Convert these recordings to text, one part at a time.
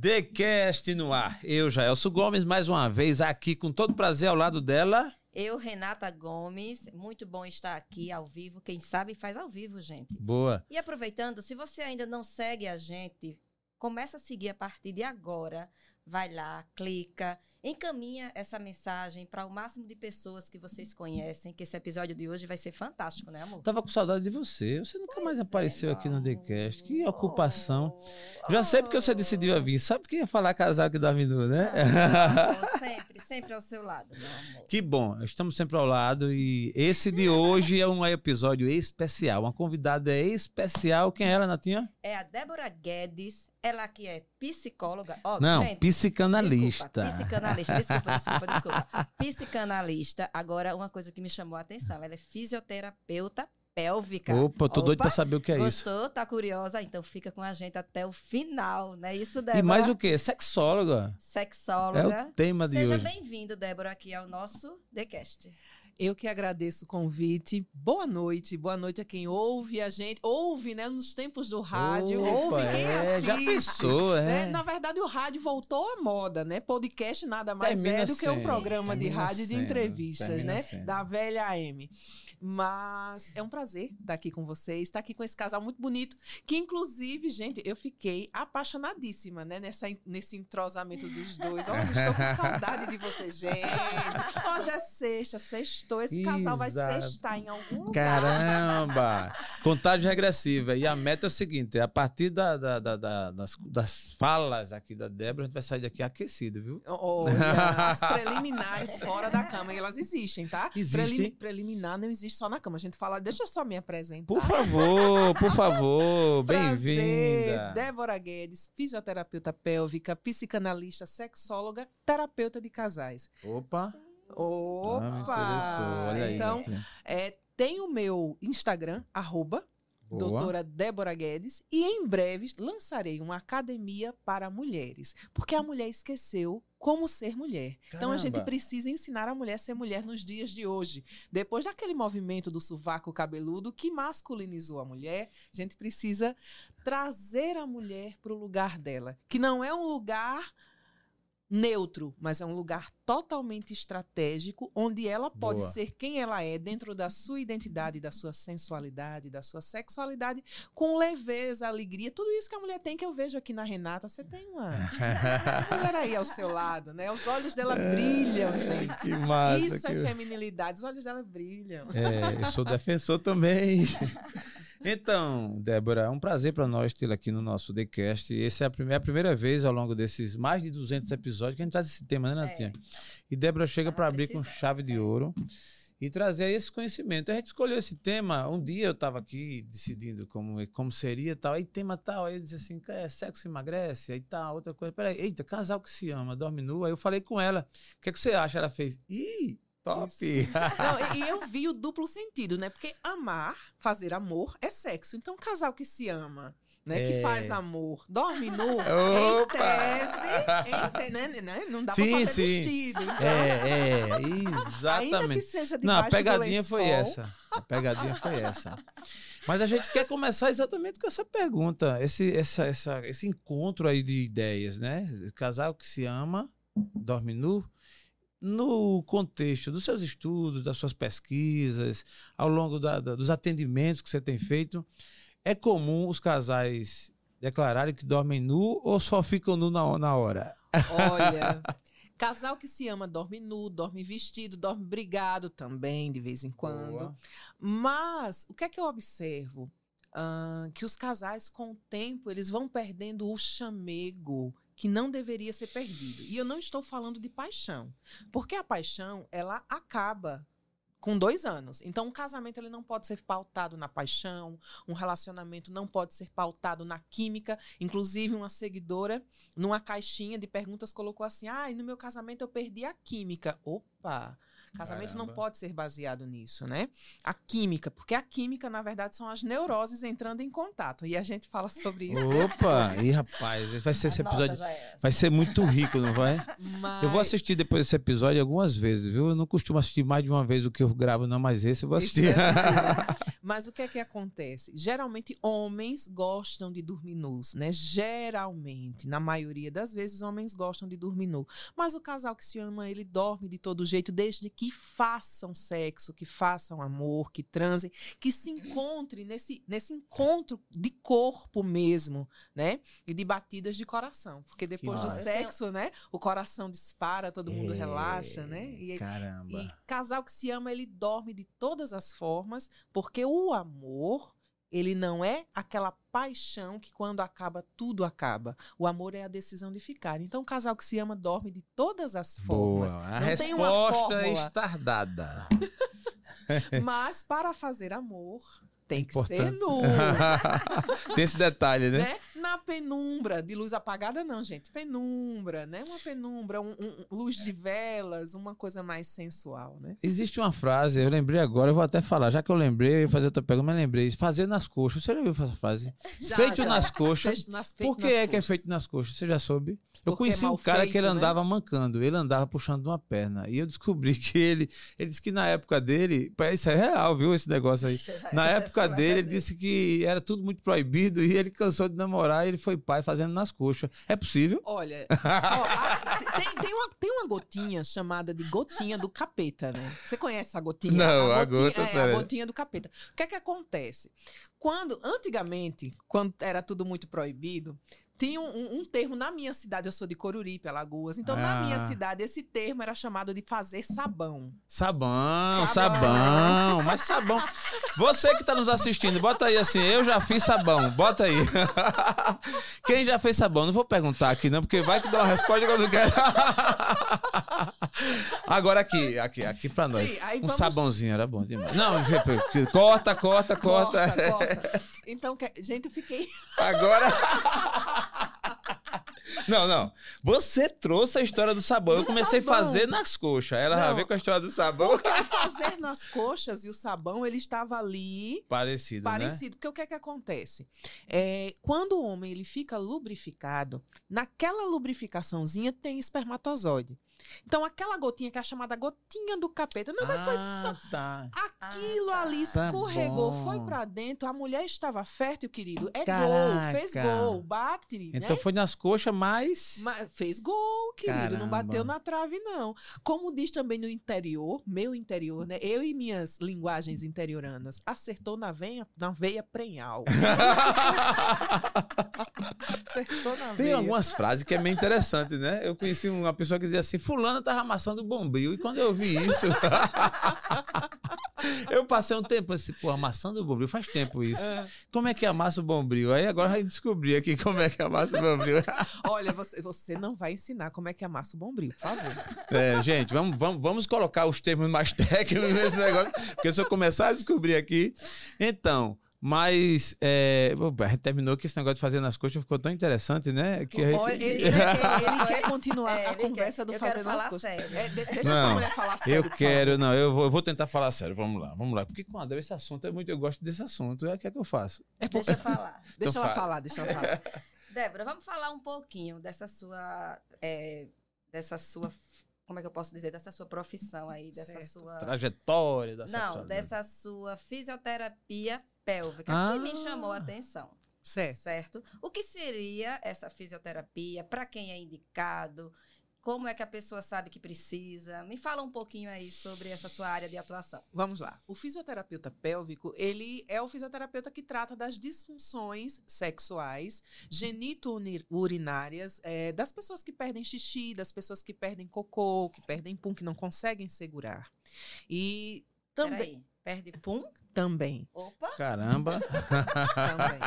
TheCast no ar. Eu, Jaelso Gomes, mais uma vez aqui com todo prazer ao lado dela. Eu, Renata Gomes, muito bom estar aqui ao vivo. Quem sabe faz ao vivo, gente. Boa. E aproveitando, se você ainda não segue a gente, começa a seguir a partir de agora. Vai lá, clica, encaminha essa mensagem para o máximo de pessoas que vocês conhecem, que esse episódio de hoje vai ser fantástico, né, amor? Tava com saudade de você. Você nunca Pois mais é, apareceu aqui no TheCast. Que ocupação. Já sei porque você decidiu vir. Sabe que ia falar casal que dorme nu, né? Ah, sempre, sempre ao seu lado, meu amor. Que bom, estamos sempre ao lado e esse de hoje é um episódio especial. Uma convidada especial. Quem é ela, Natinha? É a Débora Guedes, ela que é psicóloga. Ó, Não, gente, psicanalista. Desculpa, psicanalista, desculpa, desculpa, desculpa. Psicanalista. Agora, uma coisa que me chamou a atenção, ela é fisioterapeuta pélvica. Opa, tô doido pra Opa, saber o que é isso. Gostou? Tá curiosa? Então fica com a gente até o final, né? Isso, Débora. E mais o quê? Sexóloga. É Sexóloga. o tema de Seja hoje. bem-vindo, Débora, aqui ao nosso TheCast. Eu que agradeço o convite. Boa noite. Boa noite a quem ouve a gente. Ouve, né? Nos tempos do rádio. Opa, ouve quem é, assiste. já pensou, é. né? Na verdade, o rádio voltou à moda, né? Podcast nada mais Termina é do que um programa de rádio de sendo, entrevistas, termina né? sendo. Da velha AM. Mas é um prazer estar aqui com vocês, estar aqui com esse casal muito bonito, que inclusive, gente, eu fiquei apaixonadíssima, né? Nessa, nesse entrosamento dos dois. Olha, estou com saudade de vocês, gente. Hoje é sexta, sextou. Esse casal vai Exato. sextar em algum lugar. Caramba! Contagem regressiva. E a meta é o seguinte: a partir da- da- da- da- das, das falas aqui da Débora, a gente vai sair daqui aquecido, viu? Olha, as preliminares fora da cama, e elas existem, tá? Existem. Preli- preliminar não existe só na cama. A gente fala, deixa eu só me apresentar. Por favor, por favor, bem-vinda. Débora Guedes, fisioterapeuta pélvica, psicanalista, sexóloga, terapeuta de casais. Opa! Opa! Ah, aí. então, Natinha. é, tem o meu Instagram, arroba, Boa. doutora Débora Guedes, e em breve lançarei uma academia para mulheres, porque a mulher esqueceu como ser mulher. Então a gente Caramba. precisa ensinar a mulher a ser mulher nos dias de hoje. Depois daquele movimento do sovaco cabeludo que masculinizou a mulher, a gente precisa trazer a mulher para o lugar dela, que não é um lugar neutro, mas é um lugar totalmente estratégico, onde ela pode Boa. ser quem ela é dentro da sua identidade, da sua sensualidade, da sua sexualidade, com leveza, alegria, tudo isso que a mulher tem que eu vejo aqui na Renata. Você tem uma mulher aí ao seu lado, né? Os olhos dela brilham, gente. Que massa. Isso que- é feminilidade, os olhos dela brilham. É, eu sou defensor também. Então, Débora, é um prazer para nós tê-la aqui no nosso TheCast. Essa é a primeira, é a primeira vez ao longo desses mais de 200 episódios que a gente traz esse tema, né, Natinha? E Débora chega Ah, para abrir com chave de é. ouro e trazer esse conhecimento. A gente escolheu esse tema. Um dia eu estava aqui decidindo como, como seria e tal. Aí tema tal. Aí eu disse assim: é, sexo emagrece. Aí tal, outra coisa. Peraí, eita, casal que se ama, dorme nu. Aí eu falei com ela: o que, é que você acha? Ela fez: ih, top. Não, e- eu vi o duplo sentido, né? Porque amar, fazer amor, é sexo. Então, um casal que se ama, né? É. Que faz amor, dorme nu, em tese, em te- né, né, não dá Sim, pra fazer sim. vestido. Então, É, é, Ainda que exatamente. seja Não, a pegadinha foi essa. A pegadinha foi essa. Mas a gente quer começar exatamente com essa pergunta, esse, essa, essa, esse encontro aí de ideias, né? Casal que se ama, dorme nu. No contexto dos seus estudos, das suas pesquisas, ao longo da- da- dos atendimentos que você tem feito, é comum os casais declararem que dormem nu ou só ficam nu na, na hora? Olha, casal que se ama dorme nu, dorme vestido, dorme brigado também, de vez em quando. Boa. Mas o que é que eu observo? Ah, que os casais, com o tempo, eles vão perdendo o chamego que não deveria ser perdido. E eu não estou falando de paixão, porque a paixão ela acaba com dois anos. Então, um casamento ele não pode ser pautado na paixão, um relacionamento não pode ser pautado na química. Inclusive, uma seguidora, numa caixinha de perguntas, colocou assim: ah, no meu casamento eu perdi a química. Opa! Casamento não Caramba. pode ser baseado nisso, né? A química, porque a química, na verdade, são as neuroses entrando em contato. E a gente fala sobre isso. Opa! Ih, rapaz, vai ser esse episódio. é. Vai ser muito rico, não vai? Mas... Eu vou assistir depois desse episódio algumas vezes, viu? Eu não costumo assistir mais de uma vez o que eu gravo, não, mas esse eu vou Isso assistir. né? Mas o que é que acontece? Geralmente homens gostam de dormir nus, né? Geralmente, na maioria das vezes, homens gostam de dormir nu. Mas o casal que se ama, ele dorme de todo jeito, desde que façam sexo, que façam amor, que transem, que se encontrem nesse, nesse encontro de corpo mesmo, né? E de batidas de coração. Porque depois do massa. sexo, né? O coração dispara, todo mundo É, relaxa, né? E, Caramba. e casal que se ama, ele dorme de todas as formas, porque o amor, ele não é aquela paixão que quando acaba, tudo acaba. O amor é a decisão de ficar. Então, o casal que se ama dorme de todas as Boa. formas. A Não tem resposta fórmula. está dada. Mas para fazer amor, tem que Importante. ser nu. Tem esse detalhe, né? né? Na penumbra, de luz apagada, não, gente. Penumbra, né? Uma penumbra, um- um- luz de velas, uma coisa mais sensual, né? Existe uma frase, eu lembrei agora, eu vou até falar. Já que eu lembrei, eu ia fazer outra pergunta, mas lembrei. Fazer nas coxas. Você já ouviu essa frase? Já, feito já. nas coxas. Nas- feito Por que nas é que é coxas. feito nas coxas? Você já soube? Eu Porque é conheci um mal cara que feito, ele né? andava mancando, ele andava puxando uma perna. E eu descobri que ele. Ele disse que na época dele. Isso é real, viu? Esse negócio aí. Na Essa época é dele, ele disse que era tudo muito proibido e ele cansou de namorar e ele foi pai fazendo nas coxas. É possível? Olha, ó, a- tem, tem uma, tem uma gotinha chamada de gotinha do capeta, né? Você conhece essa gotinha? Não, a gotinha, gota, é, a gotinha do capeta. O que é que acontece? Quando, antigamente, quando era tudo muito proibido, tinha um, um- termo na minha cidade, eu sou de Coruripe, Alagoas, então na Ah. minha cidade esse termo era chamado de fazer sabão. Sabão, Sabão. sabão, mas sabão. Você que tá nos assistindo, bota aí assim, eu já fiz sabão, bota aí. Quem já fez sabão? Não vou perguntar aqui não, porque vai que dá uma resposta que eu não quero. Agora aqui, aqui, aqui pra nós. Sim, um vamos- sabãozinho era bom demais. Não, corta, corta, corta. Corta, corta. Então, que- gente, eu fiquei Agora. Não, não. Você trouxe a história do sabão. eu Do comecei sabão. a fazer nas coxas. Ela já veio com a história do sabão. O fazer nas coxas e o sabão, ele estava ali Parecido, né? parecido. Porque o que é que acontece? É, quando o homem ele fica lubrificado, naquela lubrificaçãozinha tem espermatozoide. Então, aquela gotinha que é a chamada gotinha do capeta. Não, mas foi só. Ah, tá. Aquilo Ah, tá. ali Tá escorregou, bom. foi pra dentro. A mulher estava fértil, querido. É gol, Caraca. fez gol, bate. Então né? foi nas coxas, mas. Mas fez gol, querido. Não Caramba. bateu na trave, não. Como diz também no interior, meu interior, né? Eu e minhas linguagens interioranas. Acertou na veia, na veia prenhal. Acertou na Tem veia. algumas frases que é meio interessante, né? Eu conheci uma pessoa que dizia assim: Fulano tava amassando bombril. E quando eu vi isso. eu passei um tempo assim, pô, amassando bombril. Faz tempo isso. É. Como é que amassa o bombril? Aí agora vai descobrir aqui como é que amassa o bombril. Olha, você, você não vai ensinar como é que amassa o bombril, por favor. É, gente, vamos, vamos, vamos colocar os termos mais técnicos nesse negócio, porque se eu começar a descobrir aqui. Então, mas é, terminou que esse negócio de fazer nas coxas ficou tão interessante, né? Que ele, ele quer, ele quer continuar É, a ele conversa quer- do fazer nas coisas. sério. É, de- deixa Não, essa mulher falar sério. Eu quero, não, eu vou, eu vou tentar falar sério. Vamos lá, vamos lá. Porque quando esse assunto é muito, eu gosto desse assunto. É o que é que eu faço? É Deixa eu falar. Deixa Então ela fala. falar, deixa ela falar. Débora, vamos falar um pouquinho dessa sua. é, dessa sua. Como é que eu posso dizer? Dessa sua profissão aí, dessa Certo. sua. Trajetória da Não, dessa sua fisioterapia pélvica, Ah. que me chamou a atenção. Certo. Certo? O que seria essa fisioterapia? Para quem é indicado? Como é que a pessoa sabe que precisa? Me fala um pouquinho aí sobre essa sua área de atuação. Vamos lá. O fisioterapeuta pélvico, ele é o fisioterapeuta que trata das disfunções sexuais, genito-urinárias, é, das pessoas que perdem xixi, das pessoas que perdem cocô, que perdem pum, que não conseguem segurar. E também, Peraí, perde pum? Também, Opa, Caramba. também,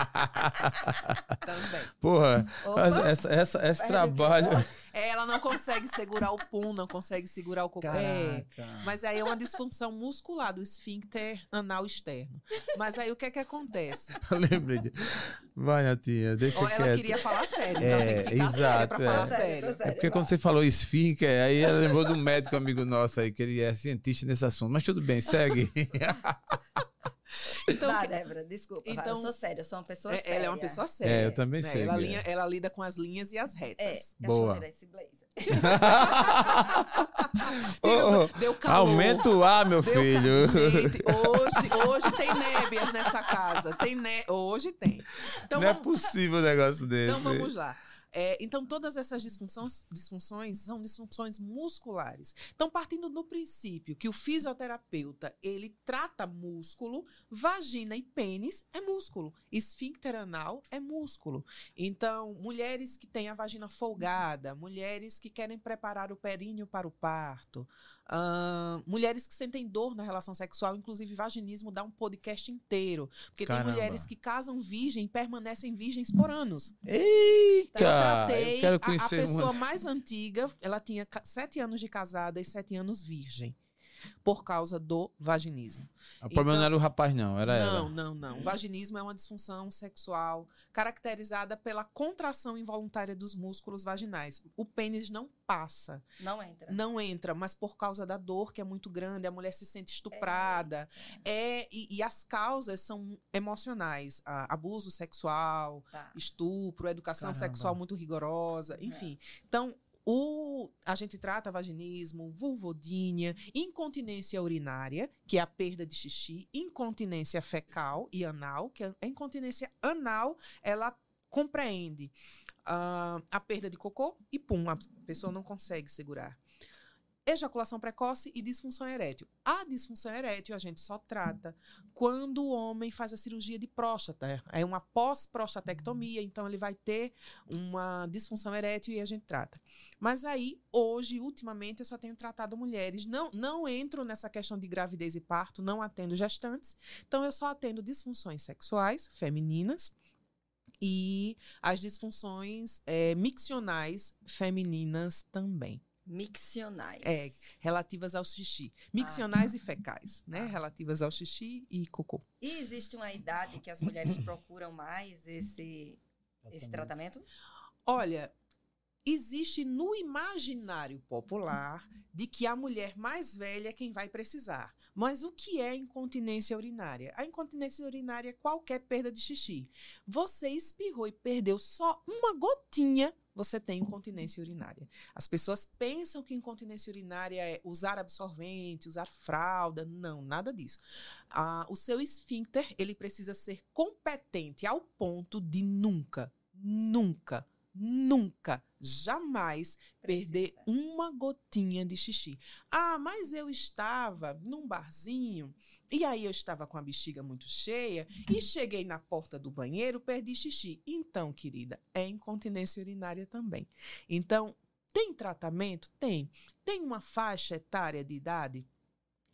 também. Porra, opa. essa, essa, esse trabalho. É, Ela não consegue segurar o pum, não consegue segurar o cocô. É. Mas aí é uma disfunção muscular do esfíncter anal externo. Mas aí o que é que acontece? Eu lembrei de. Vai, Natinha, deixa Ó, ela quieto. queria falar sério, então É, tem que ficar séria exato, pra é. falar sério, É sério, porque quando você falou esfíncter, aí ela lembrou de um médico amigo nosso aí, que ele é cientista nesse assunto. Mas tudo bem, segue. Então, Vá, que- Débora, desculpa. Então, eu sou séria, eu sou uma pessoa é- séria. ela é uma pessoa séria. É, eu também né? sei, Ela, linha- ela lida com as linhas e as É, retas. Boa. Boa. esse blazer. Ô, ô, Deu calor. Aumenta o ar, meu Deu filho. ca- Gente, hoje, hoje tem nébias nessa casa. Tem né... Hoje tem. Então Não é vamos, possível um negócio desse. então vamos lá. É, então, todas essas disfunções, disfunções são disfunções musculares. Então, partindo do princípio que o fisioterapeuta ele trata músculo, vagina e pênis é músculo, esfíncter anal é músculo. Então, mulheres que têm a vagina folgada, mulheres que querem preparar o períneo para o parto, ahn, mulheres que sentem dor na relação sexual, inclusive vaginismo dá um podcast inteiro, porque Caramba. tem mulheres que casam virgem e permanecem virgens por anos. Eita! Eu tratei eu quero a- a, conhecer pessoa uma. mais antiga, ela tinha sete anos de casada e sete anos virgem, por causa do vaginismo. O problema então- não era o rapaz, não, era não, ela. não, não. O vaginismo é uma disfunção sexual caracterizada pela contração involuntária dos músculos vaginais. O pênis não passa, Não entra. não entra, mas por causa da dor que é muito grande, a mulher se sente estuprada. É, e, e as causas são emocionais: a- abuso sexual, Tá. estupro, educação Caramba. sexual muito rigorosa, É. enfim. Então, o, a gente trata vaginismo, vulvodínia, incontinência urinária, que é a perda de xixi, incontinência fecal e anal, que a incontinência anal, ela compreende ah, a perda de cocô e pum, a pessoa não consegue segurar. Ejaculação precoce e disfunção erétil. A disfunção erétil a gente só trata quando o homem faz a cirurgia de próstata. É uma pós-prostatectomia, então ele vai ter uma disfunção erétil e a gente trata. Mas aí, hoje, ultimamente, eu só tenho tratado mulheres. Não, não entro nessa questão de gravidez e parto, não atendo gestantes. Então, eu só atendo disfunções sexuais femininas e as disfunções eh, miccionais femininas também Miccionais. É, relativas ao xixi. Miccionais e fecais, né? Relativas ao xixi e cocô. E existe uma idade que as mulheres procuram mais esse, esse tratamento? Olha, existe no imaginário popular de que a mulher mais velha é quem vai precisar. Mas o que é incontinência urinária? A incontinência urinária é qualquer perda de xixi. Você espirrou e perdeu só uma gotinha, você tem incontinência urinária. As pessoas pensam que incontinência urinária é usar absorvente, usar fralda. Não, nada disso. Ah, o seu esfíncter, ele precisa ser competente ao ponto de nunca, nunca, nunca, jamais perder uma gotinha de xixi. Ah, mas eu estava num barzinho e aí eu estava com a bexiga muito cheia e cheguei na porta do banheiro, perdi xixi. Então, querida, é incontinência urinária também. Então, tem tratamento? Tem. Tem uma faixa etária de idade?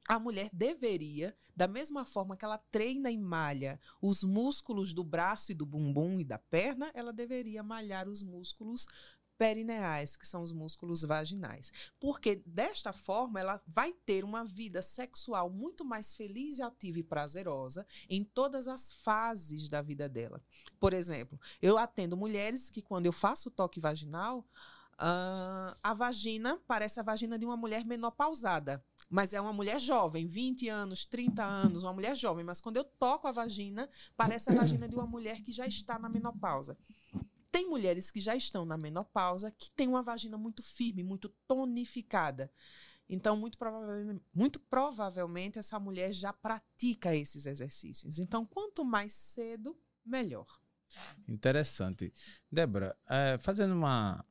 A mulher deveria, da mesma forma que ela treina e malha os músculos do braço e do bumbum e da perna, ela deveria malhar os músculos perineais, que são os músculos vaginais. Porque desta forma ela vai ter uma vida sexual muito mais feliz, ativa e prazerosa em todas as fases da vida dela. Por exemplo, eu atendo mulheres que quando eu faço toque vaginal, ah, a vagina parece a vagina de uma mulher menopausada. Mas é uma mulher jovem, 20 anos, 30 anos, uma mulher jovem. Mas quando eu toco a vagina, parece a vagina de uma mulher que já está na menopausa. Tem mulheres que já estão na menopausa que têm uma vagina muito firme, muito tonificada. Então, muito, provavelmente, muito provavelmente, essa mulher já pratica esses exercícios. Então, quanto mais cedo, melhor. Interessante. Débora, é, fazendo uma,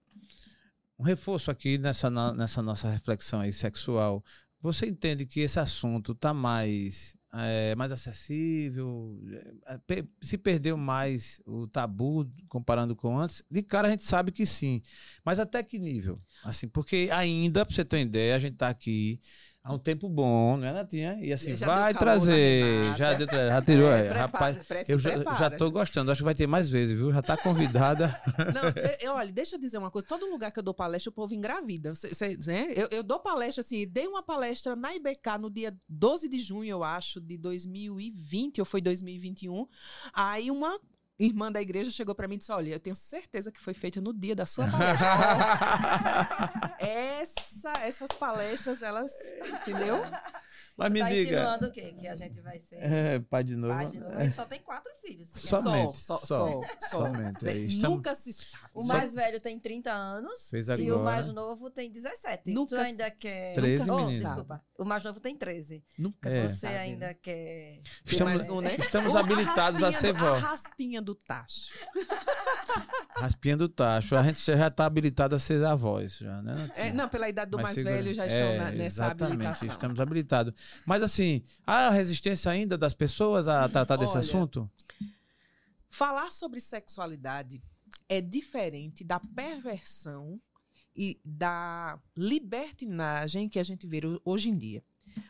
um reforço aqui nessa, nessa nossa reflexão aí sexual, você entende que esse assunto está mais, é, mais acessível? É, pe- se perdeu mais o tabu comparando com antes? De cara a gente sabe que sim. Mas até que nível? Assim, porque ainda, para você ter uma ideia, a gente está aqui há um tempo bom, né, Natinha? E assim, Já vai trazer. Já, deu, já tirou, é, prepara- rapaz. Eu já, já tô gostando, acho que vai ter mais vezes, viu? Já tá convidada. Não, eu- eu- olha, deixa eu dizer uma coisa. Todo lugar que eu dou palestra, o povo engravida. Cê- cê- né? eu, eu dou palestra, assim, dei uma palestra na IBK no dia 12 de junho, eu acho, de 2020, ou foi 2021. Aí uma irmã da igreja chegou pra mim e disse: Olha, eu tenho certeza que foi feita no dia da sua palestra. Essa, essas palestras, elas. Entendeu? Mas me tá diga. insinuando o quê? Que a gente vai ser É, pai de novo. pai de novo. A gente só tem quatro filhos. Só- Somente, só, só. só, só. Somente. é, estamos- Nunca se sabe. O mais velho tem 30 anos Fez e o agora. mais novo tem 17. Nunca tu ainda quer... 13 oh, desculpa. O mais novo tem 13. Nunca É. se Você sabe. ainda né? quer... Estamos, mais um, né? estamos habilitados a raspinha ser vó. A raspinha do tacho. Raspinha do tacho. A gente já está habilitado a ser avós, já, né? É, não, pela idade do Mas mais segura- velho já estão é, na- nessa exatamente, habilitação. estamos habilitados. Mas assim, há resistência ainda das pessoas a tratar desse Olha, assunto? Falar sobre sexualidade é diferente da perversão e da libertinagem que a gente vê ho- hoje em dia.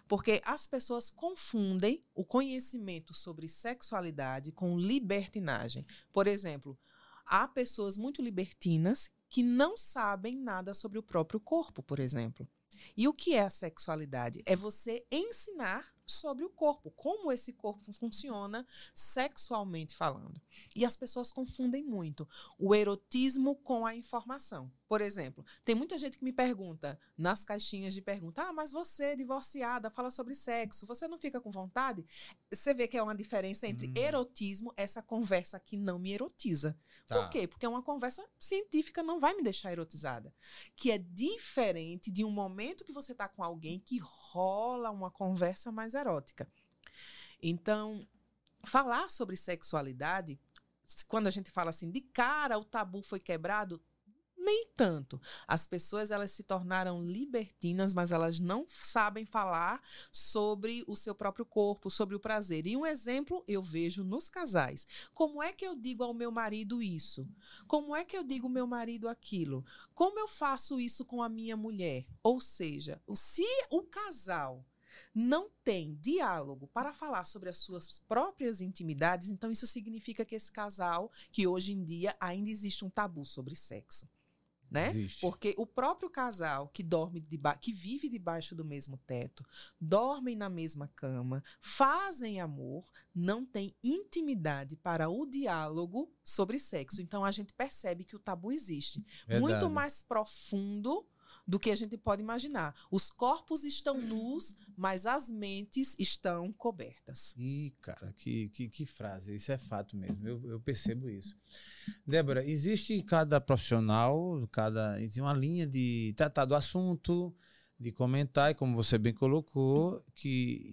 Porque as pessoas confundem o conhecimento sobre sexualidade com libertinagem. Por exemplo, há pessoas muito libertinas que não sabem nada sobre o próprio corpo, por exemplo. E o que é a sexualidade? É você ensinar sobre o corpo, como esse corpo funciona sexualmente falando. E as pessoas confundem muito o erotismo com a informação. Por exemplo, tem muita gente que me pergunta nas caixinhas de pergunta: ah, mas você, divorciada, fala sobre sexo, você não fica com vontade? Você vê que é uma diferença entre Hum. erotismo, essa conversa que não me erotiza. Tá. Por quê? Porque uma conversa científica não vai me deixar erotizada. Que é diferente de um momento que você está com alguém que rola uma conversa mais erótica. Então, falar sobre sexualidade, quando a gente fala assim, de cara o tabu foi quebrado, nem tanto. As pessoas elas se tornaram libertinas, mas elas não sabem falar sobre o seu próprio corpo, sobre o prazer. E um exemplo eu vejo nos casais. Como é que eu digo ao meu marido isso? Como é que eu digo ao meu marido aquilo? Como eu faço isso com a minha mulher? Ou seja, se o casal não tem diálogo para falar sobre as suas próprias intimidades, então isso significa que esse casal, que hoje em dia ainda existe um tabu sobre sexo. Né? Porque o próprio casal que dorme que vive debaixo do mesmo teto, dormem na mesma cama, fazem amor, não tem intimidade para o diálogo sobre sexo. Então a gente percebe que o tabu existe, muito Verdade. mais profundo do que a gente pode imaginar. Os corpos estão nus, mas as mentes estão cobertas. Ih, cara, que, que, que frase. Isso é fato mesmo. Eu, eu percebo isso. Débora, existe cada profissional, cada. Existe uma linha de tratar do assunto, de comentar, e como você bem colocou, que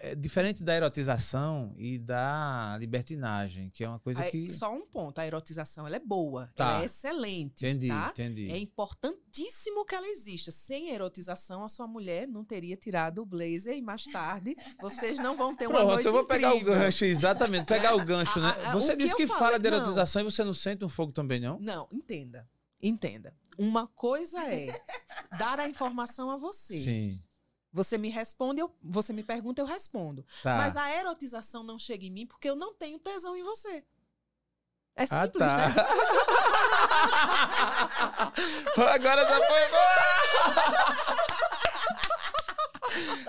é diferente da erotização e da libertinagem, que é uma coisa Aí, que. Só um ponto, a erotização ela é boa, Tá. ela é excelente, Entendi, tá? entendi. É importantíssimo que ela exista. Sem erotização, a sua mulher não teria tirado o blazer e mais tarde vocês não vão ter uma Pronto, noite eu vou pegar o incrível. gancho, exatamente, pegar o gancho, né? A- a- Você que disse que falei- fala de não. erotização e você não sente um fogo também, não? Não, entenda. Entenda. Uma coisa é dar a informação a você. Sim. Você me responde, eu, você me pergunta, eu respondo. Tá. Mas a erotização não chega em mim porque eu não tenho tesão em você. É Ah, simples, tá. né? Agora já foi Não,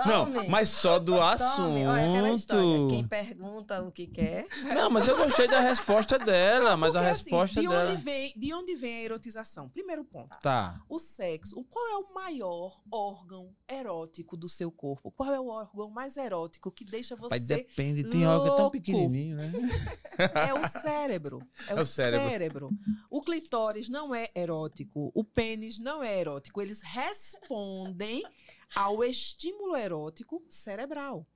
Tome. mas só do Tome. Olha, aquela história. Quem assunto. pergunta o que quer. Não, mas eu gostei da resposta dela, mas a Porque, assim, resposta de dela. Onde vem, de onde vem a erotização? Primeiro ponto. Tá. O sexo. O- Qual é o maior órgão erótico do seu corpo? Qual é o órgão mais erótico que deixa você. Mas depende, tem órgão tão louco. pequenininho, né? É o cérebro. É, o, cérebro. O clitóris não é erótico. O pênis não é erótico. Eles respondem ao estímulo erótico cerebral.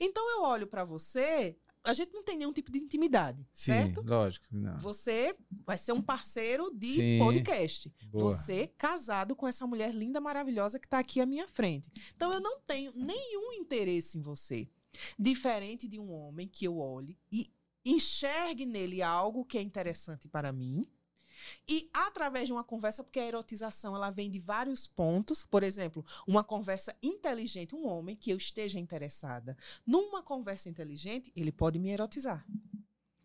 Então eu olho pra você, a gente não tem nenhum tipo de intimidade, Sim, certo? lógico. Não. Você vai ser um parceiro de Sim. podcast. Boa. Você casado com essa mulher linda, maravilhosa que está aqui à minha frente. Então eu não tenho nenhum interesse em você. Diferente de um homem que eu olhe e enxergue nele algo que é interessante para mim. E através de uma conversa, porque a erotização ela vem de vários pontos, por exemplo, uma conversa inteligente, um homem que eu esteja interessada. Numa conversa inteligente, ele pode me erotizar.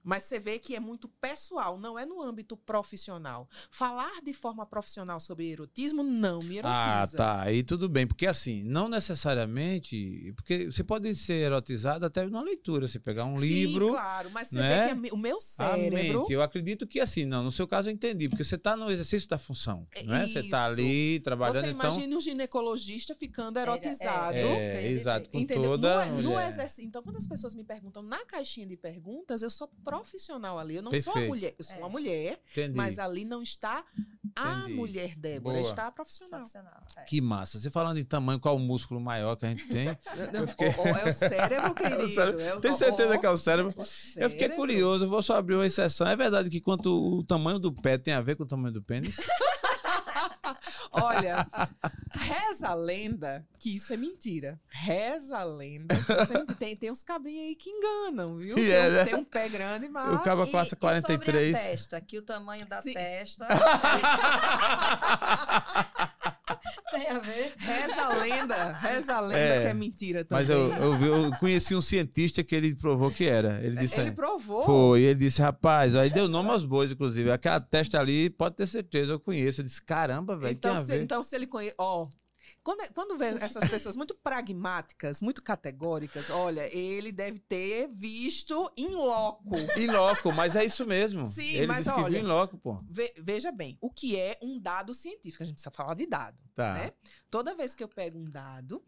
Mas você vê que é muito pessoal, não é no âmbito profissional. Falar de forma profissional sobre erotismo não me Ah, erotiza. tá. Aí tudo bem. Porque assim, não necessariamente. Porque você pode ser erotizado até na leitura. Você pegar um Sim, livro. claro, mas você né? vê que o meu A cérebro. mente, eu acredito que assim, não, no seu caso eu entendi, porque você está no exercício da função, É né? Você está ali trabalhando, Você então... imagina um ginecologista ficando Era- erotizado. é, É, ia exato, com Entendeu? toda no, no mulher. exercício. Então, quando as pessoas me perguntam na caixinha de perguntas, eu sou profissional ali. Eu não sou a Perfeito. mulher. Eu sou É. uma mulher, Entendi. mas ali não está a Entendi. mulher Débora, Boa. está a profissional. Profissional. é. Que massa. Você falando em tamanho, qual o músculo maior que a gente tem? Não, ou- ou é o cérebro, querido. cérebro. é o- Tenho certeza que é o cérebro. o Eu fiquei cérebro. curioso, eu vou só abrir uma exceção. É verdade que quanto o tamanho do pé tem a ver com o tamanho do pênis? Olha, reza a lenda que isso é mentira. Reza a lenda. que isso é mentira. tem, tem uns cabrinhos aí que enganam, viu? Tem, é, um, né? tem um pé grande, mas. O cabo E- passa e sobre a 43. testa, que o tamanho da Sim. testa tem a ver. Reza a lenda. Reza a lenda É, que é mentira também. Mas eu, eu, eu conheci um cientista que ele provou que era. Ele disse. Ele provou. Foi, ele disse, rapaz, aí deu nome aos bois, inclusive. Aquela testa ali, pode ter certeza, eu conheço. Eu disse, caramba, velho, Então se, então, se ele conhece. Ó. Quando, quando vê essas pessoas muito pragmáticas, muito categóricas, olha, ele deve ter visto em loco. Em loco, mas é isso mesmo. Sim, ele mas olha- em loco, pô. Ve- veja bem, o que é um dado científico? A gente precisa falar de dado. Tá. né? Toda vez que eu pego um dado,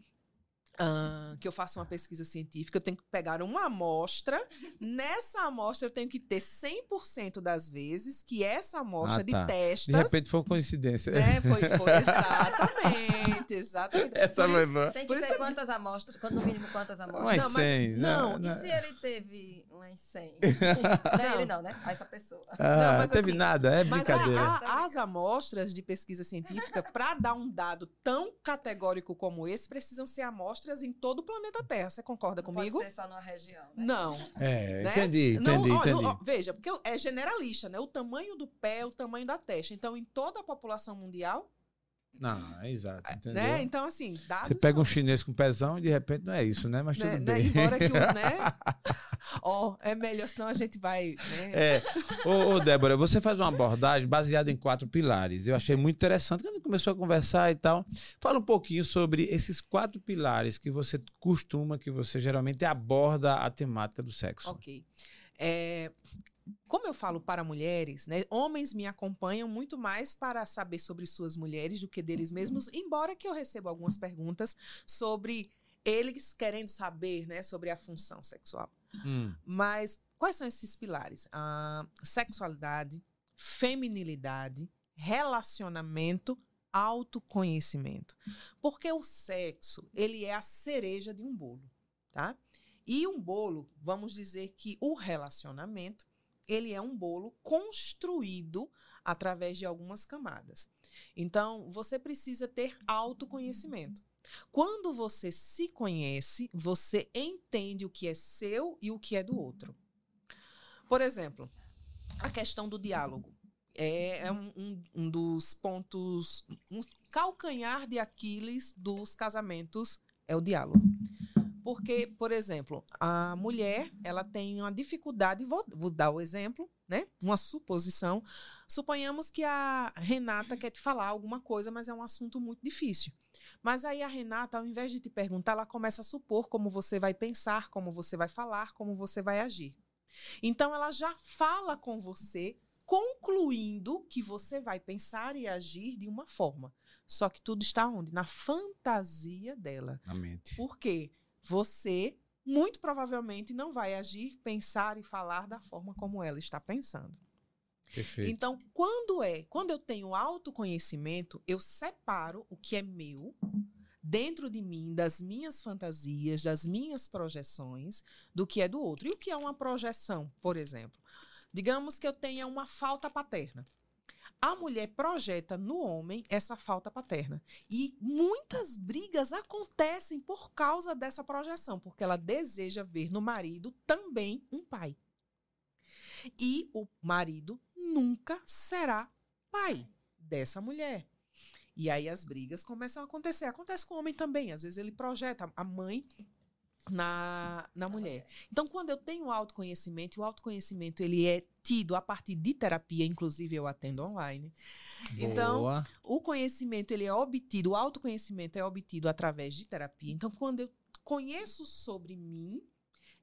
ah, que eu faço uma pesquisa científica, eu tenho que pegar uma amostra. Nessa amostra, eu tenho que ter 100% das vezes que essa amostra Ah, de tá. testas. De repente foi uma coincidência. né, foi, foi exatamente, exatamente. Essa Por foi isso-. Tem que isso ser quantas amostras, quando no mínimo quantas amostras. Umas Não, mas- 100. não, né? E se ele teve umas 100? não, Não. ele não, né? Essa pessoa. Ah, Não, mas teve assim, nada, é Mas a- brincadeira. a- as amostras de pesquisa científica, para dar um dado tão categórico como esse, precisam ser amostras em todo o planeta Terra. Você concorda Não comigo? Pode ser só numa região. Né? Não. É, né? entendi, Não, entendi, ó, entendi. ó, veja, porque é generalista, né? O tamanho do pé, o tamanho da testa. Então, em toda a população mundial, Não, é exato, entendeu? né? Então, assim, Você pega são, um chinês com pezão e de repente não é isso, né? Mas né, tudo né? bem. Embora que os, né? Ó, é melhor, senão a gente vai, né? É. Ô, ô, Débora, você faz uma abordagem baseada em quatro pilares. Eu achei muito interessante quando começou a conversar e tal. Fala um pouquinho sobre esses quatro pilares que você costuma, que você geralmente aborda a temática do sexo. Ok. É, como eu falo para mulheres, né, homens me acompanham muito mais para saber sobre suas mulheres do que deles mesmos, embora que eu receba algumas perguntas sobre eles querendo saber né, sobre a função sexual. Hum, Mas quais são esses pilares? Ah, sexualidade, feminilidade, relacionamento, autoconhecimento. Porque o sexo, ele é a cereja de um bolo, tá? E um bolo, vamos dizer que o relacionamento, ele é um bolo construído através de algumas camadas. Então, você precisa ter autoconhecimento. Quando você se conhece, você entende o que é seu e o que é do outro. Por exemplo, a questão do diálogo. É, é um, um- um dos pontos, um calcanhar de Aquiles dos casamentos é o diálogo. Porque, por exemplo, a mulher, ela tem uma dificuldade, vou, vou dar o exemplo, né? Uma suposição. Suponhamos que a Renata quer te falar alguma coisa, mas é um assunto muito difícil. Mas aí a Renata, ao invés de te perguntar, ela começa a supor como você vai pensar, como você vai falar, como você vai agir. Então ela já fala com você, concluindo que você vai pensar e agir de uma forma. Só que tudo está onde? Na fantasia dela. na mente. Por quê? Você muito provavelmente não vai agir, pensar e falar da forma como ela está pensando. Perfeito. Então, quando é, quando eu tenho autoconhecimento, eu separo o que é meu dentro de mim, das minhas fantasias, das minhas projeções, do que é do outro. E o que é uma projeção, por exemplo? Digamos que eu tenha uma falta paterna. A mulher projeta no homem essa falta paterna. E muitas brigas acontecem por causa dessa projeção, porque ela deseja ver no marido também um pai. E o marido nunca será pai dessa mulher. E aí as brigas começam a acontecer. Acontece com o homem também. Às vezes ele projeta a mãe na, na mulher. Então, quando eu tenho autoconhecimento, e o autoconhecimento ele é tido a partir de terapia, inclusive eu atendo online. Então, Boa. o conhecimento ele é obtido, o autoconhecimento é obtido através de terapia. Então, quando eu conheço sobre mim,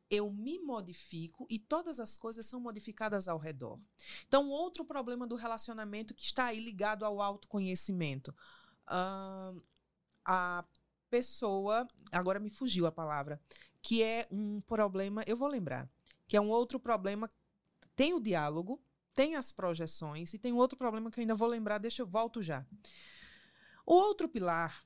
eu me modifico e todas as coisas são modificadas ao redor. Então, outro problema do relacionamento que está aí ligado ao autoconhecimento. Ahn, a pessoa, agora me fugiu a palavra, que é um problema, eu vou lembrar, que é um outro problema. Tem o diálogo, tem as projeções e tem um outro problema que eu ainda vou lembrar, deixa eu volto já. O outro pilar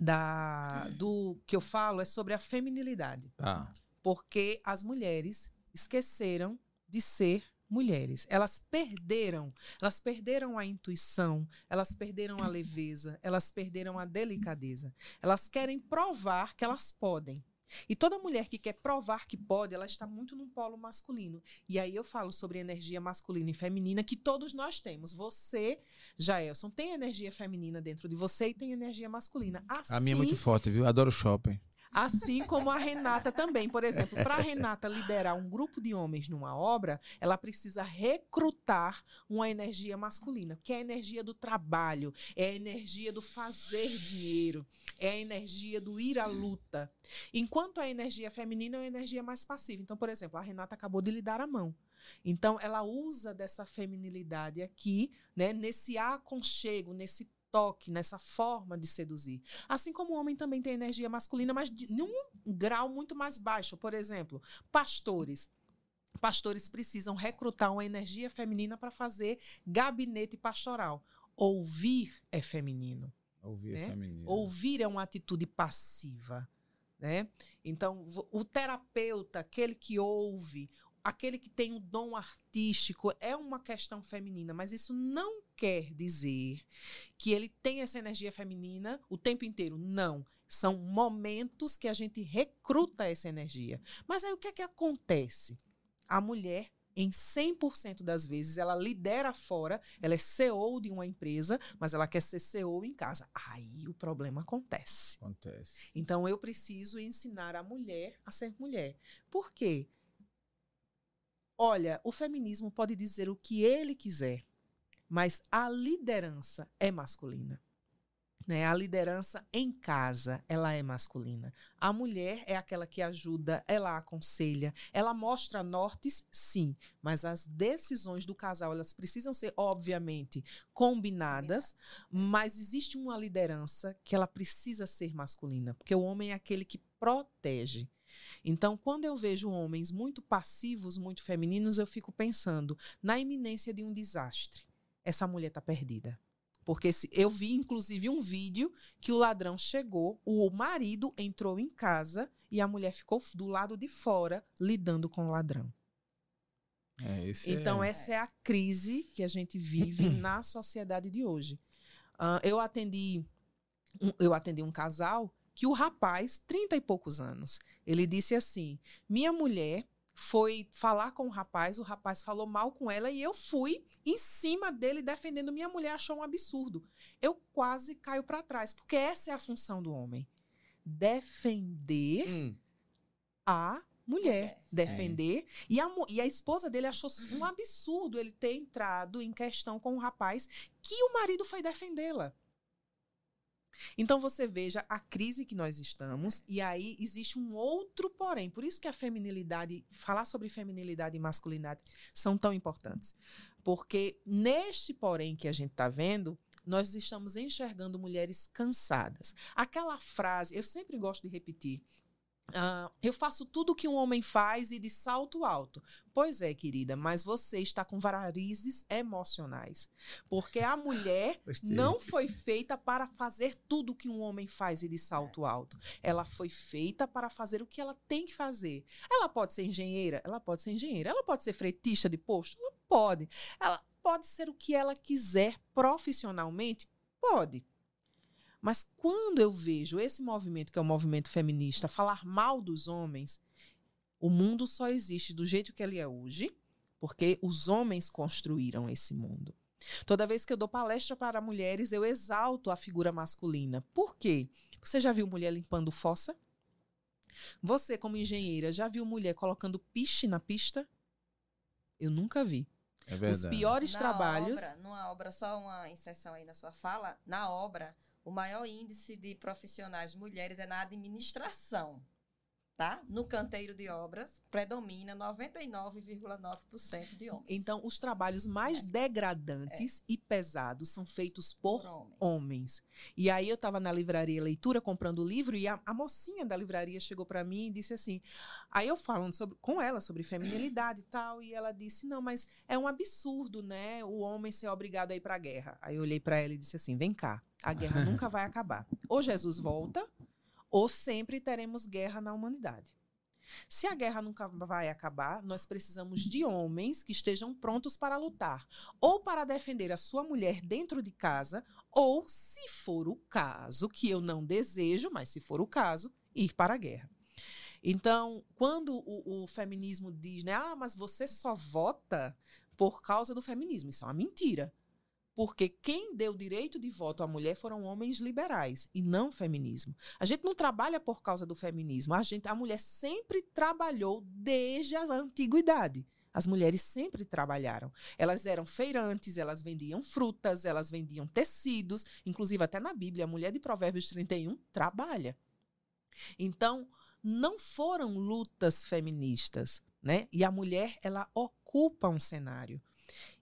da do que eu falo é sobre a feminilidade Tá. porque as mulheres esqueceram de ser mulheres. Elas perderam, elas perderam a intuição, elas perderam a leveza, elas perderam a delicadeza. Elas querem provar que elas podem. E toda mulher que quer provar que pode, ela está muito num polo masculino. E aí eu falo sobre energia masculina e feminina que todos nós temos. Você, Jaelson, tem energia feminina dentro de você e tem energia masculina. Assim, A minha é muito forte, viu? Adoro shopping. Assim como a Renata também. Por exemplo, para a Renata liderar um grupo de homens numa obra, ela precisa recrutar uma energia masculina, que é a energia do trabalho, é a energia do fazer dinheiro, é a energia do ir à luta. Enquanto a energia feminina é uma energia mais passiva. Então, por exemplo, a Renata acabou de lhe dar a mão. Então, ela usa dessa feminilidade aqui, né, nesse aconchego, nesse toque, nessa forma de seduzir. Assim como o homem também tem energia masculina, mas num grau muito mais baixo. Por exemplo, pastores. Pastores precisam recrutar uma energia feminina para fazer gabinete pastoral. Ouvir é feminino. Ouvir Né? feminino. Ouvir é uma atitude passiva, né? Então, o terapeuta, aquele que ouve, aquele que tem o dom artístico, é uma questão feminina, mas isso não quer dizer que ele tem essa energia feminina o tempo inteiro. Não. São momentos que a gente recruta essa energia. Mas aí o que é que acontece? A mulher em 100% das vezes, ela lidera fora, ela é CEO de uma empresa, mas ela quer ser CEO em casa. Aí o problema acontece. Acontece. Então eu preciso ensinar a mulher a ser mulher. Por quê? Olha, o feminismo pode dizer o que ele quiser, mas a liderança é masculina. Né? A liderança em casa, ela é masculina. A mulher é aquela que ajuda, ela aconselha, ela mostra nortes, sim, mas as decisões do casal, elas precisam ser, obviamente, combinadas, mas existe uma liderança que ela precisa ser masculina, porque o homem é aquele que protege. Então, quando eu vejo homens muito passivos, muito femininos, eu fico pensando na iminência de um desastre. Essa mulher está perdida. Porque se, eu vi, inclusive, um vídeo que o ladrão chegou, o marido entrou em casa e a mulher ficou do lado de fora lidando com o ladrão. É, esse Então, é... essa é a crise que a gente vive na sociedade de hoje. Ah, eu atendi um, eu atendi um casal que o rapaz, 30 e poucos anos, ele disse assim: minha mulher foi falar com o rapaz, o rapaz falou mal com ela e eu fui em cima dele defendendo minha mulher, achou um absurdo. Eu quase caio para trás, porque essa é a função do homem. Defender Hum, a mulher, Mulher, defender. E a, e a esposa dele achou um absurdo ele ter entrado em questão com o rapaz que o marido foi defendê-la. Então você veja a crise que nós estamos, e aí existe um outro porém. Por isso que a feminilidade, falar sobre feminilidade e masculinidade são tão importantes. Porque neste porém que a gente está vendo, nós estamos enxergando mulheres cansadas. Aquela frase, eu sempre gosto de repetir. Ah, eu faço tudo que um homem faz e de salto alto. Pois é, querida, mas você está com varizes emocionais. Porque a mulher não foi feita para fazer tudo que um homem faz e de salto alto. Ela foi feita para fazer o que ela tem que fazer. Ela pode ser engenheira? Ela pode ser engenheira. Ela pode ser fretista de posto? Ela pode. Ela pode ser o que ela quiser profissionalmente? Pode. Mas quando eu vejo esse movimento, que é o movimento feminista, falar mal dos homens, o mundo só existe do jeito que ele é hoje, porque os homens construíram esse mundo. Toda vez que eu dou palestra para mulheres, eu exalto a figura masculina. Por quê? Você já viu mulher limpando fossa? Você, como engenheira, já viu mulher colocando piche na pista? Eu nunca vi. É Os verdade. piores Na trabalhos. Obra, numa obra, só uma inserção aí na sua fala, na obra, o maior índice de profissionais mulheres é na administração. Tá? No canteiro de obras, predomina 99,9% de homens. Então, os trabalhos mais degradantes e pesados são feitos por por homens. homens. E aí eu estava na livraria leitura comprando o livro e a, a mocinha da livraria chegou para mim e disse assim: aí eu falando sobre, com ela sobre feminilidade e tal, e ela disse: "Não, mas é um absurdo, né, o homem ser obrigado a ir para a guerra". Aí eu olhei para ela e disse assim: "Vem cá, a guerra nunca vai acabar. Ou Jesus volta, ou sempre teremos guerra na humanidade. Se a guerra nunca vai acabar, nós precisamos de homens que estejam prontos para lutar, ou para defender a sua mulher dentro de casa, ou, se for o caso, que eu não desejo, mas se for o caso, ir para a guerra. Então, quando o, o feminismo diz, né, ah, mas você só vota por causa do feminismo, isso é uma mentira. Porque quem deu direito de voto à mulher foram homens liberais e não feminismo. A gente não trabalha por causa do feminismo. A, gente, a mulher sempre trabalhou desde a antiguidade. As mulheres sempre trabalharam. Elas eram feirantes, elas vendiam frutas, elas vendiam tecidos. Inclusive, até na Bíblia, a mulher de Provérbios 31 trabalha. Então, não foram lutas feministas, né? E a mulher, ela ocupa um cenário.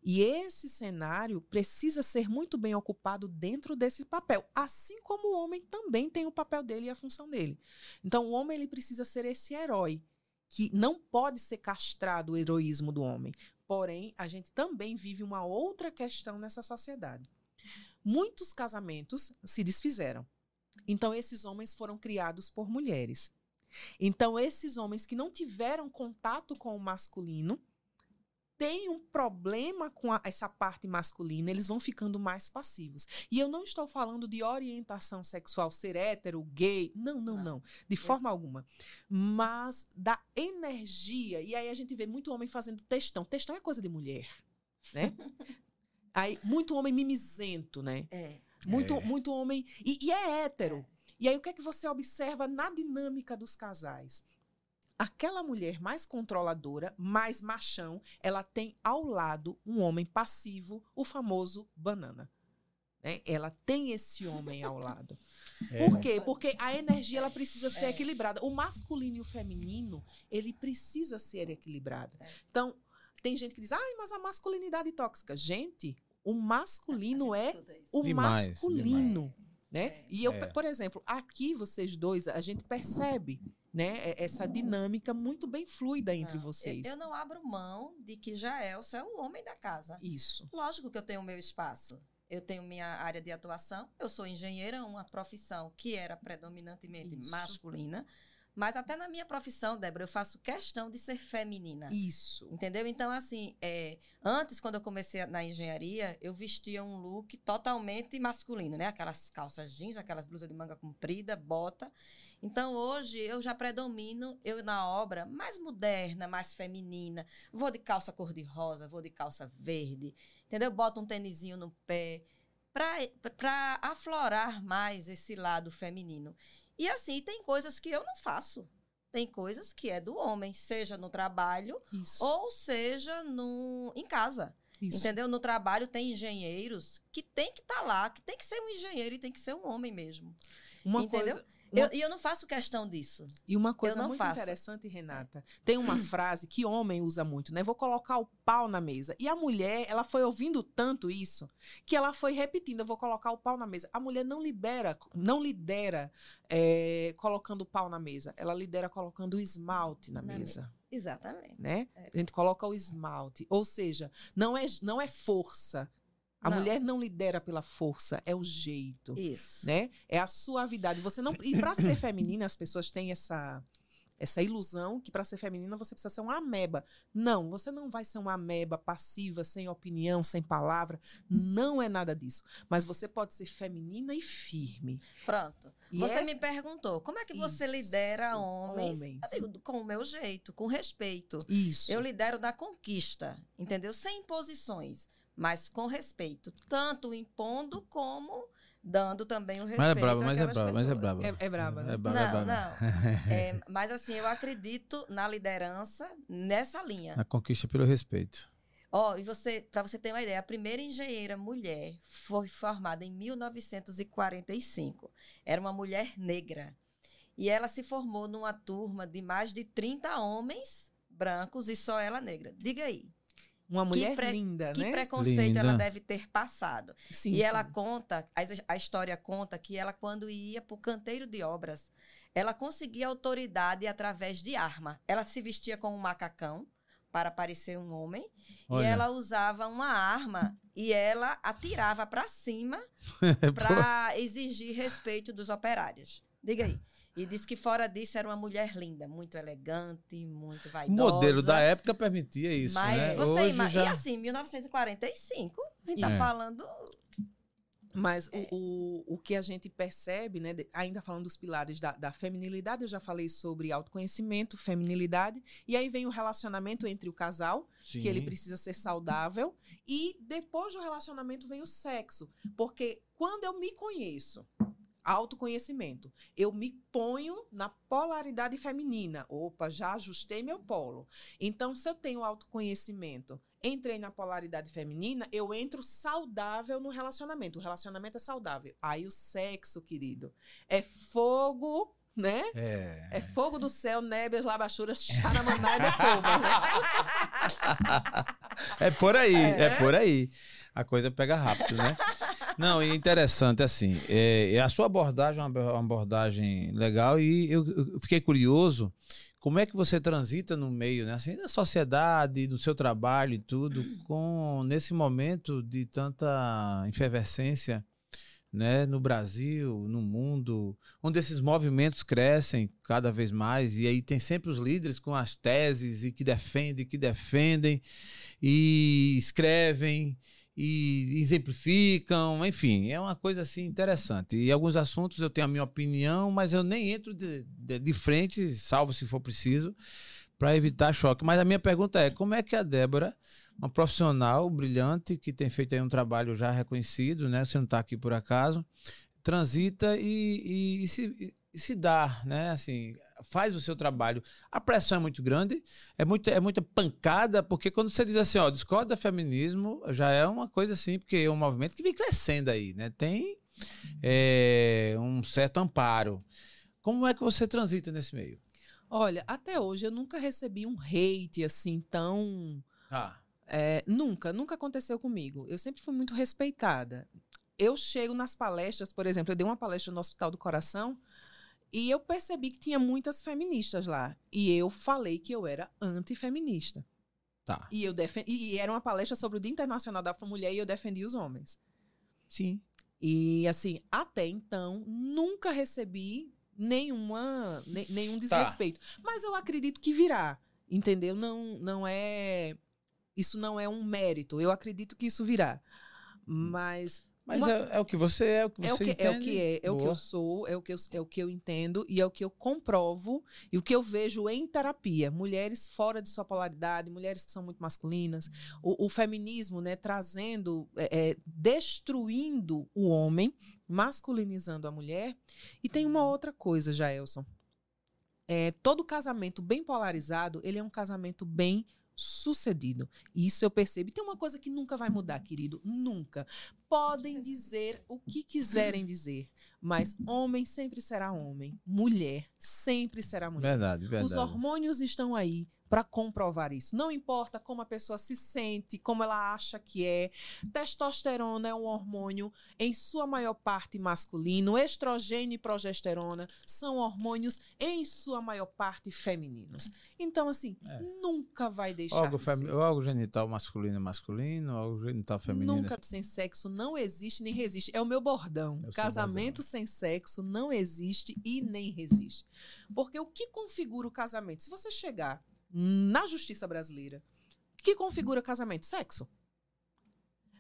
E esse cenário precisa ser muito bem ocupado dentro desse papel, assim como o homem também tem o papel dele e a função dele. Então, o homem ele precisa ser esse herói que não pode ser castrado o heroísmo do homem. Porém, a gente também vive uma outra questão nessa sociedade. Muitos casamentos se desfizeram. Então, esses homens foram criados por mulheres. Então, esses homens que não tiveram contato com o masculino têm um problema com a- essa parte masculina, eles vão ficando mais passivos. E eu não estou falando de orientação sexual, ser hétero, gay. Não, não, Não. não. De forma alguma. Mas da energia. E aí a gente vê muito homem fazendo textão. Textão é coisa de mulher, né? aí, muito homem mimizento, né? É. Muito, É. muito homem. E, e é hétero. E aí, o que é que você observa na dinâmica dos casais? Aquela mulher mais controladora, mais machão, ela tem ao lado um homem passivo, o famoso banana. né? Ela tem esse homem ao lado. É. Por quê? Porque a energia ela precisa ser É. equilibrada. O masculino e o feminino, ele precisa ser equilibrado. É. Então, tem gente que diz, ai, mas a masculinidade tóxica. Gente, o masculino é o Demais, masculino, né? É. E eu, É. por exemplo, aqui vocês dois, a gente percebe, né, é- essa dinâmica muito bem fluida entre Não, eu- vocês. Eu, não abro mão de que Jaelson é o homem da casa. Isso. Lógico que eu tenho o meu espaço. Eu tenho minha área de atuação. Eu sou engenheira, uma profissão que era predominantemente Isso. masculina. Mas até na minha profissão, Débora, eu faço questão de ser feminina. Isso. Entendeu? Então, assim, é, antes, quando eu comecei na engenharia, eu vestia um look totalmente masculino, né? Aquelas calças jeans, aquelas blusas de manga comprida, bota. Então, hoje, eu já predomino, eu na obra, mais moderna, mais feminina. Vou de calça cor-de-rosa, vou de calça verde, entendeu? Boto um tênisinho no pé, para aflorar mais esse lado feminino. E assim, tem coisas que eu não faço. Tem coisas que é do homem, seja no trabalho Isso. ou seja no, em casa. isso. Entendeu? No trabalho tem engenheiros que tem que estar lá, que tem que ser um engenheiro e tem que ser um homem mesmo. Uma Entendeu? coisa, Eu- Uma- E eu, não faço questão disso. E uma coisa não muito faço. interessante, Renata. Tem uma frase que homem usa muito, né? Vou colocar o pau na mesa. E a mulher, ela foi ouvindo tanto isso que ela foi repetindo: eu vou colocar o pau na mesa. A mulher não libera, não lidera é, colocando o pau na mesa. Ela lidera colocando o esmalte na, Na mesa. Exatamente. Né? É. A gente coloca o esmalte. Ou seja, não é, não é força. A Não. mulher não lidera pela força, é o jeito Isso. né? É a suavidade. Você não e para ser feminina as pessoas têm essa essa ilusão que para ser feminina você precisa ser uma ameba. Não, você não vai ser uma ameba passiva, sem opinião, sem palavra. Não é nada disso. Mas você pode ser feminina e firme. Pronto. E você essa- me perguntou, como é que você Isso, lidera homens? homens. Eu digo, com o meu jeito, com respeito. Isso. Eu lidero na conquista, entendeu? Sem imposições, mas com respeito, tanto impondo como dando também o respeito Mas é braba, mas é braba, mas é braba. É, é braba, né? É braba, é Não, braba. não. É, mas assim, eu acredito na liderança nessa linha. A conquista pelo respeito. Ó, e você, para você ter uma ideia, a primeira engenheira mulher foi formada em 1945. Era uma mulher negra. E ela se formou numa turma de mais de 30 homens brancos e só ela negra. Diga aí, Uma mulher pre- linda, que né? preconceito ela Linda. deve ter passado? Sim, e ela sim. conta, a, a história conta que ela, quando ia para o canteiro de obras, ela conseguia autoridade através de arma. Ela se vestia com um macacão para parecer um homem Olha. e ela usava uma arma e ela atirava para cima É, para exigir respeito dos operários. Diga aí. E disse que fora disso era uma mulher linda, muito elegante, muito O vaidosa. modelo da época permitia isso, Mas né? você Hoje ima- já... E assim, 1945, a gente tá É. falando Mas o, o, o que a gente percebe, né, ainda falando dos pilares da, da feminilidade, eu já falei sobre autoconhecimento, feminilidade, e aí vem o relacionamento entre o casal, Sim. que ele precisa ser saudável, e depois do relacionamento vem o sexo, porque quando eu me conheço, autoconhecimento, eu me ponho na polaridade feminina. Opa, já ajustei meu polo. Então, se eu tenho autoconhecimento, entrei na polaridade feminina, eu entro saudável no relacionamento. O relacionamento é saudável. Aí o sexo, querido, é fogo, né? É. É fogo do céu, nébias, labachuras, xaramaná e decova, né? É por aí, é. É. por aí. A coisa pega rápido, né? Não, e interessante, assim, é, a sua abordagem é uma abordagem legal e eu, eu fiquei curioso como é que você transita no meio, né? Assim, da sociedade, do seu trabalho e tudo, com nesse momento de tanta efervescência, né? No Brasil, no mundo, onde esses movimentos crescem cada vez mais e aí tem sempre os líderes com as teses e que defendem, que defendem e escrevem e exemplificam, enfim, é uma coisa assim interessante. E alguns assuntos eu tenho a minha opinião, mas eu nem entro de, de, de frente, salvo se for preciso, para evitar choque. Mas a minha pergunta é: como é que a Débora, uma profissional brilhante que tem feito aí um trabalho já reconhecido, né? Você não está aqui por acaso, transita e, e- e se, e se dá, né? Assim, faz o seu trabalho. A pressão é muito grande, é muita, é muita pancada, porque quando você diz assim, ó, discorda feminismo, já é uma coisa assim, porque é um movimento que vem crescendo aí, né? Tem é, um certo amparo. Como é que você transita nesse meio? Olha, até hoje eu nunca recebi um hate assim tão. Ah, é, nunca, nunca aconteceu comigo. Eu sempre fui muito respeitada. Eu chego nas palestras, por exemplo, eu dei uma palestra no Hospital do Coração e eu percebi que tinha muitas feministas lá. E eu falei que eu era antifeminista. tá. E, eu defen e era uma palestra sobre o Dia Internacional da Mulher e eu defendi os homens. Sim. E assim, até então, nunca recebi nenhuma, ne- nenhum desrespeito. Mas eu acredito que virá, entendeu? Não, não é. Isso não é um mérito. Eu acredito que isso virá. Mas Mas Uma- é, é o que você é, o que você é o que é, o que é, é o que Boa. eu sou, é o que eu, é o que eu entendo e é o que eu comprovo e o que eu vejo em terapia. Mulheres fora de sua polaridade, mulheres que são muito masculinas, o, o feminismo, né, trazendo, é, é, destruindo o homem, masculinizando a mulher. E tem uma outra coisa, Jaelson. É, todo casamento bem polarizado, ele é um casamento bem sucedido. Isso eu percebo. E tem uma coisa que nunca vai mudar, querido, nunca. Podem dizer o que quiserem dizer, mas homem sempre será homem, mulher sempre será mulher. Verdade, verdade. Os hormônios estão aí para comprovar isso. Não importa como a pessoa se sente, como ela acha que é. Testosterona é um hormônio em sua maior parte masculino, estrogênio e progesterona são hormônios em sua maior parte femininos. Então assim, É. nunca vai deixar Órgão, de fem... órgão genital masculino é masculino, órgão genital feminino. Nunca sem sexo não existe nem resiste. É o meu bordão. É o seu casamento sem sexo não existe e nem resiste. Porque o que configura o casamento? Se você chegar na justiça brasileira, que configura casamento? Sexo.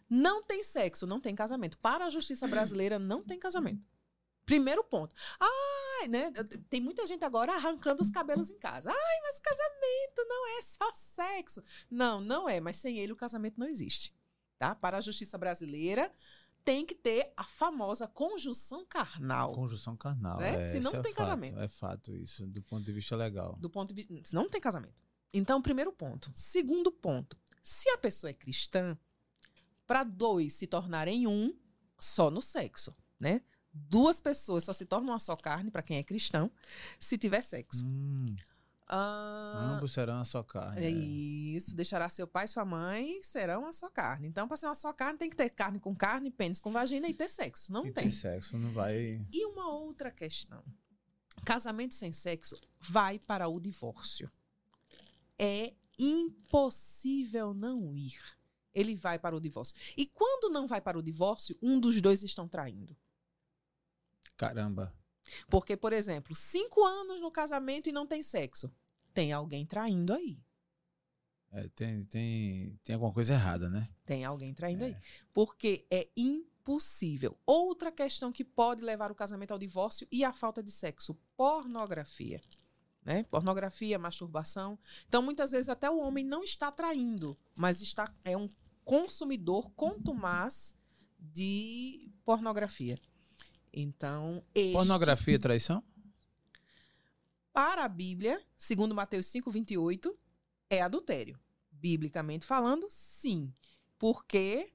Não tem sexo, não tem casamento. Para a justiça brasileira, não tem casamento. Primeiro ponto. Ai, né? Tem muita gente agora arrancando os cabelos em casa. Ai, mas casamento não é só sexo. Não, não é, mas sem ele o casamento não existe. Tá? Para a justiça brasileira, tem que ter a famosa conjunção carnal. Conjunção carnal. Né? É, esse não é tem fato, casamento. É fato isso, do ponto de vista legal. Do ponto de vista. Senão não tem casamento. Então, primeiro ponto. Segundo ponto. Se a pessoa é cristã, para dois se tornarem um só no sexo, né? Duas pessoas só se tornam uma só carne, para quem é cristão, se tiver sexo. Hum, Ah, ambos serão a sua carne. É é. isso, deixará seu pai e sua mãe serão uma só carne. Então, para ser uma só carne, tem que ter carne com carne, pênis com vagina e ter sexo. Não E tem. ter sexo não vai. E uma outra questão. Casamento sem sexo vai para o divórcio. É impossível não ir. Ele vai para o divórcio. E quando não vai para o divórcio, um dos dois estão traindo. Caramba. Porque, por exemplo, cinco anos no casamento e não tem sexo. Tem alguém traindo aí. É, tem, tem, tem alguma coisa errada, né? Tem alguém traindo É. aí. Porque é impossível. Outra questão que pode levar o casamento ao divórcio e a falta de sexo: pornografia. Né? Pornografia, masturbação. Então, muitas vezes, até o homem não está traindo, mas está é um consumidor contumaz de pornografia. Então, este, Pornografia é traição? para a Bíblia, segundo Mateus 5:28, é adultério. Biblicamente falando, sim. Porque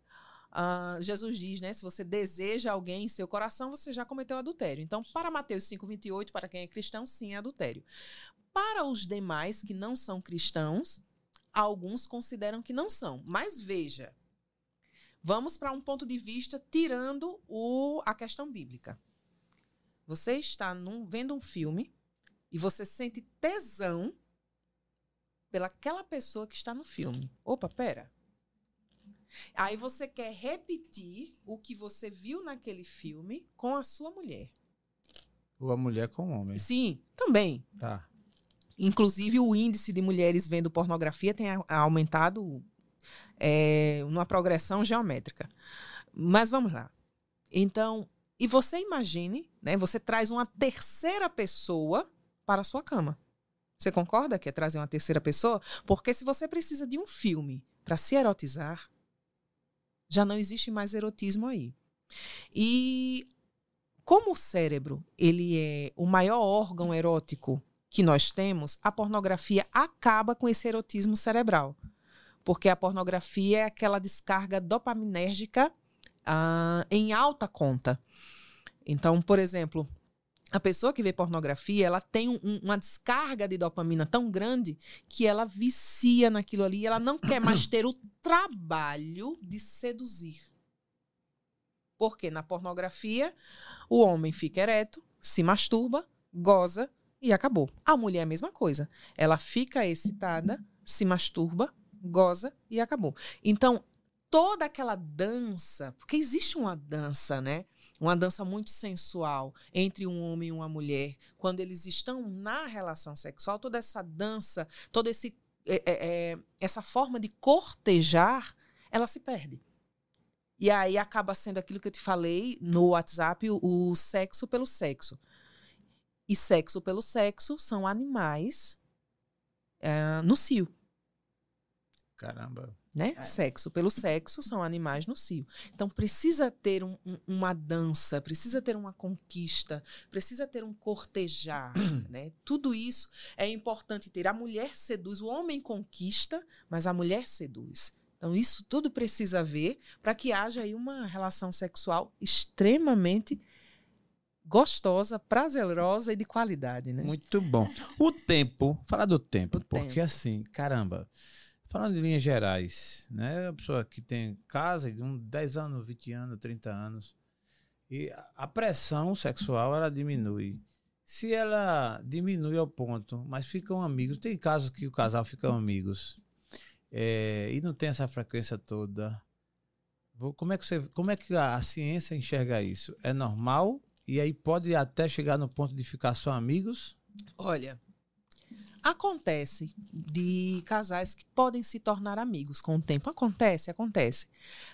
ah, Jesus diz, né? Se você deseja alguém em seu coração, você já cometeu adultério. Então, para Mateus 5:28, para quem é cristão, sim, é adultério. Para os demais que não são cristãos, alguns consideram que não são. Mas veja, vamos para um ponto de vista tirando o, a questão bíblica. Você está num- vendo um filme e você sente tesão pelaquela pessoa que está no filme. Opa, pera. Aí você quer repetir o que você viu naquele filme com a sua mulher. Ou a mulher com o homem? Sim, também. Tá. Inclusive, o índice de mulheres vendo pornografia tem aumentado é, numa progressão geométrica. Mas vamos lá. Então, e você imagine, né? Você traz uma terceira pessoa para a sua cama. Você concorda que é trazer uma terceira pessoa? Porque se você precisa de um filme para se erotizar, já não existe mais erotismo aí. E como o cérebro, ele é o maior órgão erótico que nós temos, a pornografia acaba com esse erotismo cerebral. Porque a pornografia é aquela descarga dopaminérgica ah, em alta conta. Então, por exemplo, a pessoa que vê pornografia, ela tem um- um- uma descarga de dopamina tão grande que ela vicia naquilo ali, ela não quer mais ter o trabalho de seduzir. Porque na pornografia, o homem fica ereto, se masturba, goza e acabou. A mulher é a mesma coisa. Ela fica excitada, se masturba, goza e acabou. Então, toda aquela dança, porque existe uma dança, né? Uma dança muito sensual entre um homem e uma mulher. Quando eles estão na relação sexual, toda essa dança, toda esse, é, é, é, essa forma de cortejar, ela se perde. E aí acaba sendo aquilo que eu te falei no WhatsApp, o, o sexo pelo sexo. E sexo pelo sexo são animais é, no cio, Caramba. né? É. Sexo pelo sexo são animais no cio. Então precisa ter um- um- uma dança, precisa ter uma conquista, precisa ter um cortejar, né? Tudo isso é importante ter. A mulher seduz, o homem conquista, mas a mulher seduz. Então isso tudo precisa ver para que haja aí uma relação sexual extremamente gostosa, prazerosa e de qualidade, né? Muito bom. O tempo, falar do tempo, O porque tempo. assim, caramba, falando de linhas gerais, né? A pessoa que tem casa de um 10 anos, 20 anos, 30 anos, e a- pressão sexual ela diminui. Se ela diminui ao ponto, mas ficam amigos, tem casos que o casal ficam amigos é, e não tem essa frequência toda. Como é que você, como é que a, a ciência enxerga isso? É normal e aí pode até chegar no ponto de ficar só amigos? Olha, acontece de casais que podem se tornar amigos com o tempo. Acontece, acontece.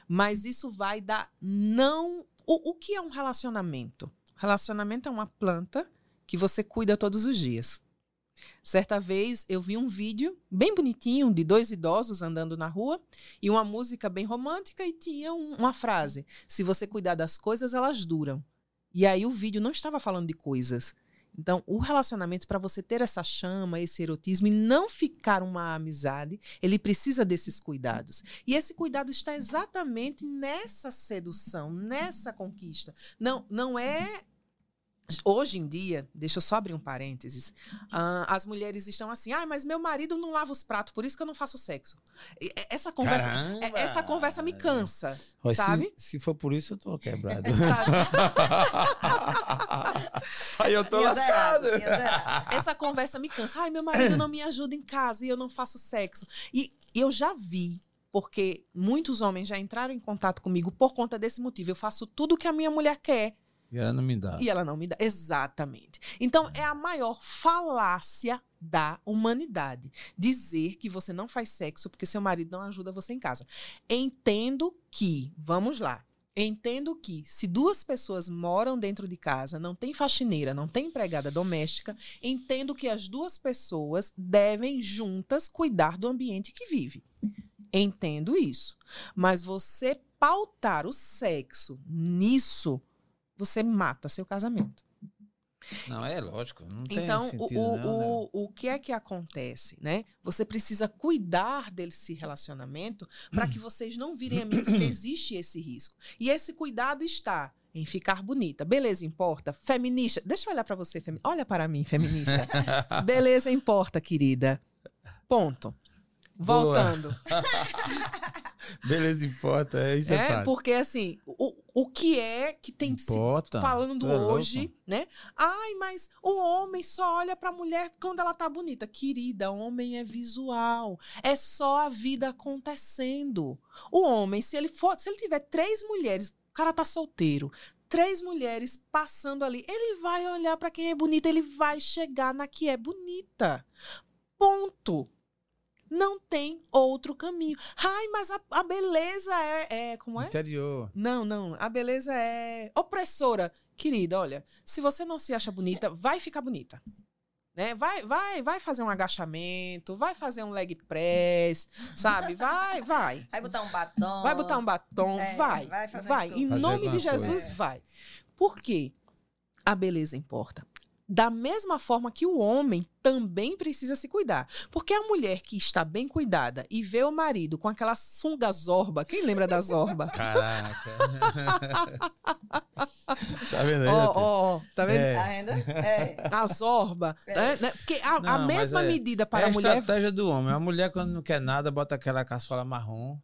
Mas isso vai dar não. O, o que é um relacionamento? Relacionamento é uma planta que você cuida todos os dias. Certa vez eu vi um vídeo bem bonitinho de dois idosos andando na rua e uma música bem romântica e tinha um- uma frase: Se você cuidar das coisas, elas duram. E aí o vídeo não estava falando de coisas. Então, o relacionamento, para você ter essa chama, esse erotismo e não ficar uma amizade, ele precisa desses cuidados. E esse cuidado está exatamente nessa sedução, nessa conquista. Não, não é. Hoje em dia, deixa eu só abrir um parênteses. ah, as mulheres estão assim, ah, mas meu marido não lava os pratos, por isso que eu não faço sexo. E- Essa conversa, Caramba! é- essa conversa me cansa, Ó, se- sabe? Se, for por isso, eu tô quebrado. Sabe? Aí eu tô lascado. Essa conversa me cansa. Ai, meu marido não me ajuda em casa e eu não faço sexo. E eu já vi, porque muitos homens já entraram em contato comigo por conta desse motivo. Eu faço tudo o que a minha mulher quer E ela não me dá. e ela não me dá. Exatamente. Então, é a maior falácia da humanidade. Dizer que você não faz sexo porque seu marido não ajuda você em casa. Entendo que, vamos lá. Entendo que se duas pessoas moram dentro de casa, não tem faxineira, não tem empregada doméstica, entendo que as duas pessoas devem juntas cuidar do ambiente que vive. Entendo isso. Mas você pautar o sexo nisso, você mata seu casamento. Não, é lógico. Não Então, o, sentido, o, não, né? o, o que é que acontece, né? Você precisa cuidar desse relacionamento para que vocês não virem amigos, porque existe esse risco. E esse cuidado está em ficar bonita. Beleza importa? Feminista. Deixa eu olhar para você, femi... olha para mim, feminista. Beleza importa, querida. Ponto. Voltando. Beleza, importa. É isso é, É, porque assim, o, o que é que tem se Importa. falando Tu é louco. hoje, né? Ai, mas o homem só olha pra mulher quando ela tá bonita. Querida, homem é visual. É só a vida acontecendo. O homem, se ele for, se ele tiver três mulheres, o cara tá solteiro, três mulheres passando ali, ele vai olhar pra quem é bonita, ele vai chegar na que é bonita. Ponto. Não tem outro caminho. Ai, mas a, a beleza é, é. Como é? Interior. Não, não. A beleza é opressora. Querida, olha, se você não se acha bonita, vai ficar bonita. Né? Vai, vai, vai fazer um agachamento, vai fazer um leg press, sabe? Vai, vai. Vai botar um batom. Vai botar um batom, É, vai. vai fazer Vai. Em nome de Jesus, coisa. vai. Por quê? A beleza importa. Da mesma forma que o homem também precisa se cuidar. Porque a mulher que está bem cuidada e vê o marido com aquela sunga zorba, quem lembra da zorba? Caraca. tá vendo aí? Ó, ó, ó, tá vendo? É. Tá vendo? É. A zorba. É. né, né? Porque a, a Não, mas mesma é- medida É para a a mulher. estratégia do homem. A mulher, quando não quer nada, bota aquela caçola marrom.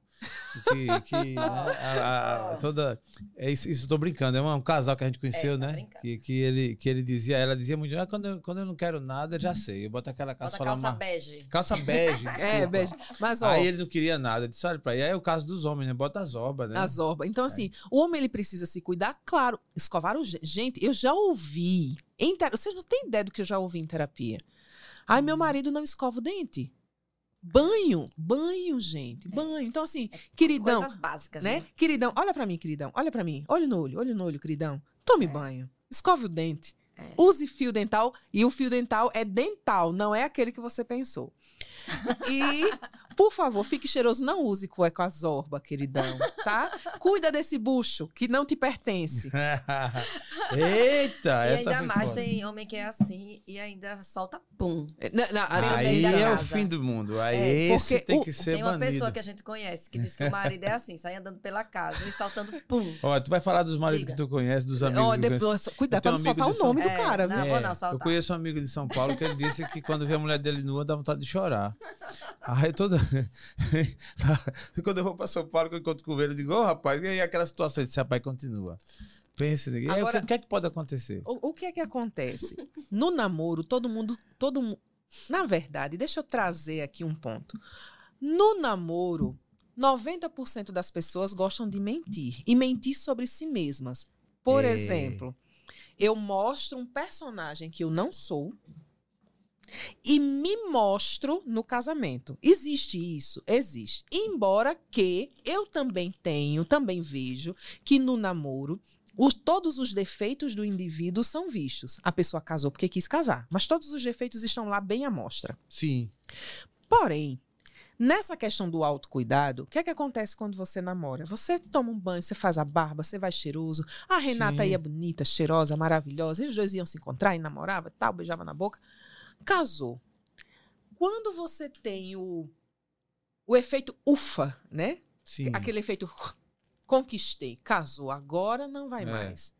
Que, que né, a- a- toda. É isso, isso eu tô brincando. É um, um casal que a gente conheceu, É, tá né? brincando. Que, que, ele, que ele dizia, ela dizia muito, ah, quando, eu, quando eu não quero nada, eu já sei. Eu boto aquela Bota caçola calça bege. Calça bege. É, beijo. Mas, ó, Aí ele não queria nada. Eu disse, olha pra aí. É o caso dos homens, né? Bota as orbas, né? a zorba. Então, assim, o homem ele precisa se cuidar, claro. Escovar o. ge- Gente, eu já ouvi. Em ter... Vocês não têm ideia do que eu já ouvi em terapia. Ai, meu marido não escova o dente. Banho, banho, gente, banho. Então, assim, queridão, Coisas básicas, né? né? Queridão, olha pra mim, queridão, olha pra mim, olho no olho, olho no olho, queridão. Tome É. banho, escove o dente, É. use fio dental e o fio dental é dental, não é aquele que você pensou. E, por favor, fique cheiroso, não use cueca zorba, queridão, tá? Cuida desse bucho que não te pertence. Eita! E essa ainda mais foda. tem homem que é assim e ainda solta pum. Na- na- a- Aí é o fim do mundo. Aí É, esse tem o- que ser Tem uma banido. pessoa que a gente conhece que diz que o marido é assim, sai andando pela casa e saltando pum. Ó, tu vai falar dos maridos Diga. que tu conhece, dos amigos Ó, que tu conhece. depois, cuidado Eu pra não soltar o de São- nome do É, cara, viu? não. vou eu soltar. conheço um amigo de São Paulo que ele disse que quando vê a mulher dele nua dá vontade de chorar. Aí toda. quando eu vou pra São Paulo, que eu encontro com ele, eu digo, ô rapaz, e aí aquela situação? Esse rapaz continua. Pense, o Agora- que- o que é que pode acontecer? O, o que é que acontece? No namoro, todo mundo, todo Na verdade, deixa eu trazer aqui um ponto. No namoro, 90% das pessoas gostam de mentir e mentir sobre si mesmas. Por É. exemplo, eu mostro um personagem que eu não sou e me mostro no casamento. Existe isso? Existe. Embora que eu também tenho, também vejo que no namoro os- todos os defeitos do indivíduo são vistos. A pessoa casou porque quis casar, mas todos os defeitos estão lá bem à mostra. Sim. Porém, nessa questão do autocuidado, o que é que acontece quando você namora? Você toma um banho, você faz a barba, você vai cheiroso. A Renata Sim. ia bonita, cheirosa, maravilhosa. E os dois iam se encontrar e namorava, e tal, beijava na boca. Casou. Quando você tem o, o efeito ufa, né? Sim. Aquele efeito conquistei, casou, agora não vai É. mais.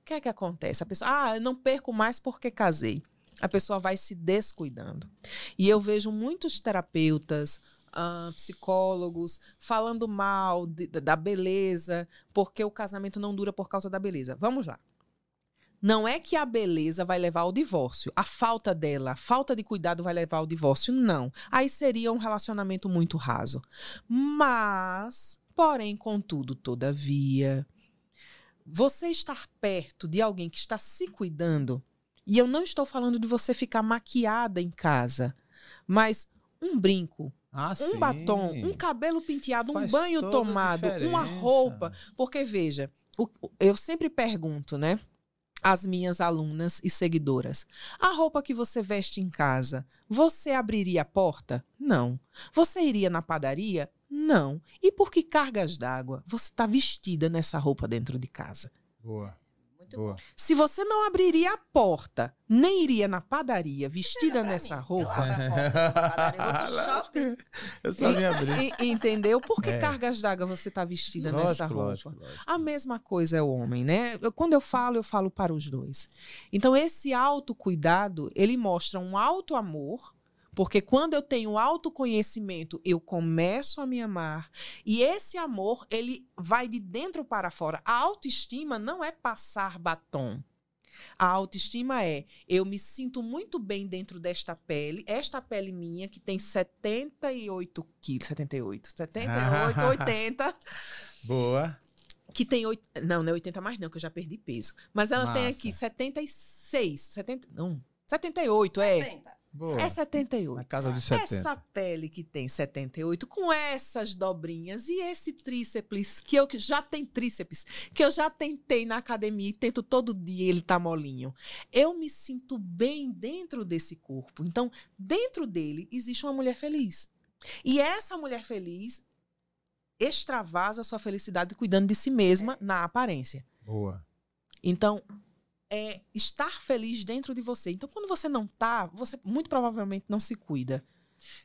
O que é que acontece? A pessoa, ah, eu não perco mais porque casei. A pessoa vai se descuidando. E eu vejo muitos terapeutas, ah, psicólogos falando mal de- da beleza, porque o casamento não dura por causa da beleza. Vamos lá. Não é que a beleza vai levar ao divórcio. A falta dela, a falta de cuidado vai levar ao divórcio. Não. Aí seria um relacionamento muito raso. Mas, porém, contudo, todavia, você estar perto de alguém que está se cuidando, e eu não estou falando de você ficar maquiada em casa, mas um brinco, Ah, um sim. batom, um cabelo penteado, um Faz banho toda a tomado, uma roupa. Porque, veja, eu sempre pergunto, né? Às minhas alunas e seguidoras: a roupa que você veste em casa, você abriria a porta? Não. Você iria na padaria? Não. E por que cargas d'água? Você está vestida nessa roupa dentro de casa. Boa, Muito boa. bom. Se você não abriria a porta, nem iria na padaria vestida nessa mim, roupa, Eu, abro a porta eu shopping. Eu sabia abrir. E- entendeu? Por que É. cargas d'água você está vestida Lógico, nessa roupa? lógico, lógico. A mesma coisa é o homem, né? Eu- quando eu falo, eu falo para os dois. Então, esse autocuidado, ele mostra um alto amor, porque quando eu tenho autoconhecimento, eu começo a me amar. E esse amor, ele vai de dentro para fora. A autoestima não é passar batom. A autoestima é eu me sinto muito bem dentro desta pele, esta pele minha que tem 78 quilos, 78, 78, 80 Boa. que tem não, não é 80 mais não, que eu já perdi peso. Mas ela tem Massa. aqui 76, 70, não, 78 é. Boa. É 78. Na casa dos 70. Essa pele que tem 78, com essas dobrinhas e esse tríceps, que eu que já tenho tríceps, que eu já tentei na academia e tento todo dia, ele tá molinho. Eu me sinto bem dentro desse corpo. Então, dentro dele existe uma mulher feliz. E essa mulher feliz extravasa a sua felicidade cuidando de si mesma na aparência. Boa. Então, é estar feliz dentro de você. Então, quando você não tá, você muito provavelmente não se cuida.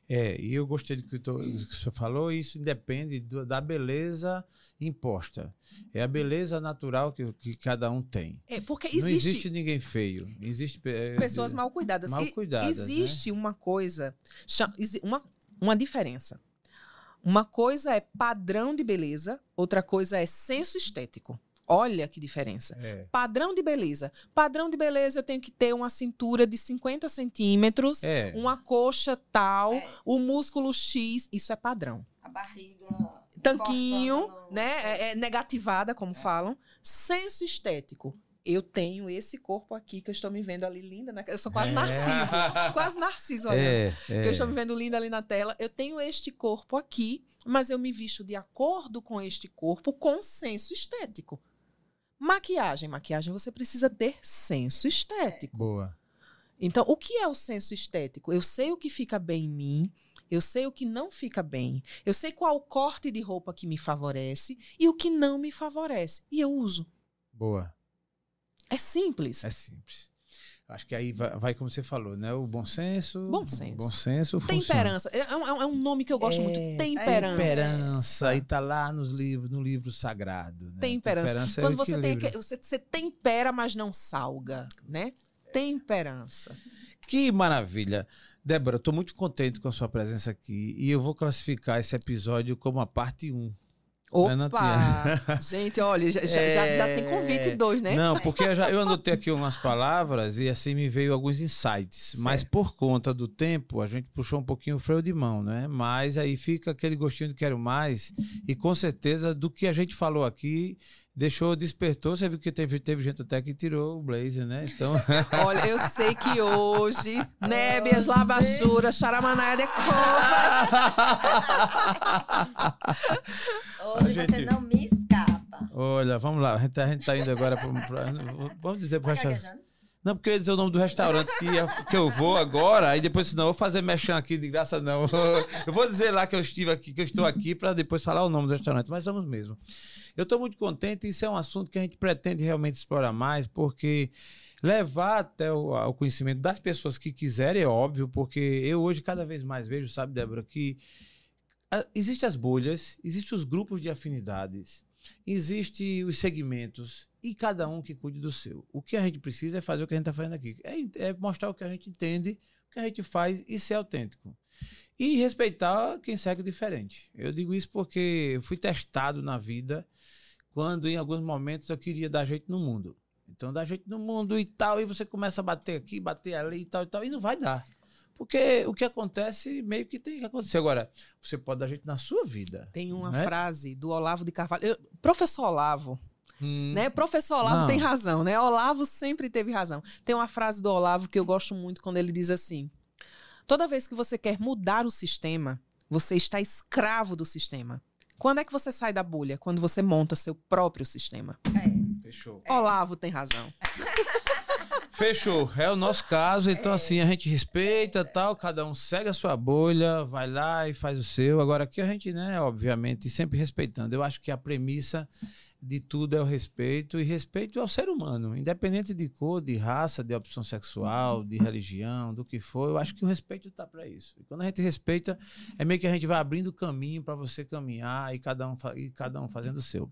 É, e eu gostei do que, tu- do que você falou, isso independe do- da beleza imposta. É a beleza natural que, que cada um tem. É, porque Não existe, existe ninguém feio. Existe é, pessoas mal cuidadas. mal E cuidadas, né? existe uma coisa, uma, uma diferença. Uma coisa é padrão de beleza, outra coisa é senso estético. Olha que diferença. É. Padrão de beleza. Padrão de beleza, eu tenho que ter uma cintura de 50 centímetros, É. uma coxa tal, É. o músculo X. Isso é padrão. A barriga. tanquinho, no- né? É, é negativada, como falam. Senso estético. Eu tenho esse corpo aqui que eu estou me vendo ali linda. né? Eu sou quase É. narciso. Quase narciso, olha. É, Que é. eu estou me vendo linda ali na tela. Eu tenho este corpo aqui, mas eu me visto de acordo com este corpo com senso estético. Maquiagem. Maquiagem você precisa ter senso estético. Boa. Então, o que é o senso estético? Eu sei o que fica bem em mim, eu sei o que não fica bem, eu sei qual corte de roupa que me favorece e o que não me favorece. E eu uso. Boa. É simples. É simples. Acho que aí vai, vai como você falou, né? O bom senso. Bom senso. Bom senso. Temperança. É, é um- é um nome que eu gosto É, muito. Temperança. Temperança. Aí tá lá nos livros, no livro sagrado. Né? Temperança. é Quando você tem você, você tempera, mas não salga, né? Temperança. Que maravilha. Débora, estou muito contente com a sua presença aqui e eu vou classificar esse episódio como a parte 1. Opa! não Gente, olha, já, já, já, já tem convite É, dois, né? Não, porque eu, já, eu anotei aqui umas palavras e assim me veio alguns insights. Mas Certo. por conta do tempo, a gente puxou um pouquinho o freio de mão, né? Mas aí fica aquele gostinho de quero mais. E com certeza, do que a gente falou aqui, deixou, despertou. Você viu que teve, teve gente até que tirou o blazer, né? Então. Olha, eu sei que hoje, nébias, labachuras, charamanaia de covas. Hoje A gente- você não me escapa. Olha, vamos lá. A gente, a gente tá indo agora para. Vamos dizer para o Tá? Não, porque eu ia dizer o nome do restaurante que, que eu vou agora, aí depois, senão, eu vou fazer mexão aqui de graça, não. Eu vou dizer lá que eu estive aqui, que eu estou aqui, para depois falar o nome do restaurante, mas vamos mesmo. Eu estou muito contente, isso é um assunto que a gente pretende realmente explorar mais, porque levar até o, ao conhecimento das pessoas que quiserem, é óbvio, porque eu hoje cada vez mais vejo, sabe, Débora, que existem as bolhas, existem os grupos de afinidades, existem os segmentos e cada um que cuide do seu. O que a gente precisa é fazer o que a gente está fazendo aqui, é, é mostrar o que a gente entende, o que a gente faz e ser autêntico. E respeitar quem segue diferente. Eu digo isso porque fui testado na vida quando em alguns momentos eu queria dar jeito no mundo. Então, dar jeito no mundo e tal, e você começa a bater aqui, bater ali e tal e tal, e não vai dar. Porque o que acontece meio que tem que acontecer. Agora, você pode dar jeito na sua vida. Tem uma né? frase do Olavo de Carvalho. Eu- professor Olavo, Hum, né? Professor Olavo Não. tem razão, né? Olavo sempre teve razão. Tem uma frase do Olavo que eu gosto muito quando ele diz assim: Toda vez que você quer mudar o sistema, você está escravo do sistema. Quando é que você sai da bolha? Quando você monta seu próprio sistema. É. Fechou. Olavo tem razão. Fechou. É o nosso caso. Então, assim, a gente respeita tal, cada um segue a sua bolha, vai lá e faz o seu. Agora, aqui a gente, né, obviamente, sempre respeitando. Eu acho que a premissa de tudo é o respeito e respeito ao ser humano, independente de cor, de raça, de opção sexual, de religião, do que for. Eu acho que o respeito está para isso. E quando a gente respeita, é meio que a gente vai abrindo caminho para você caminhar e cada um e cada um fazendo o seu.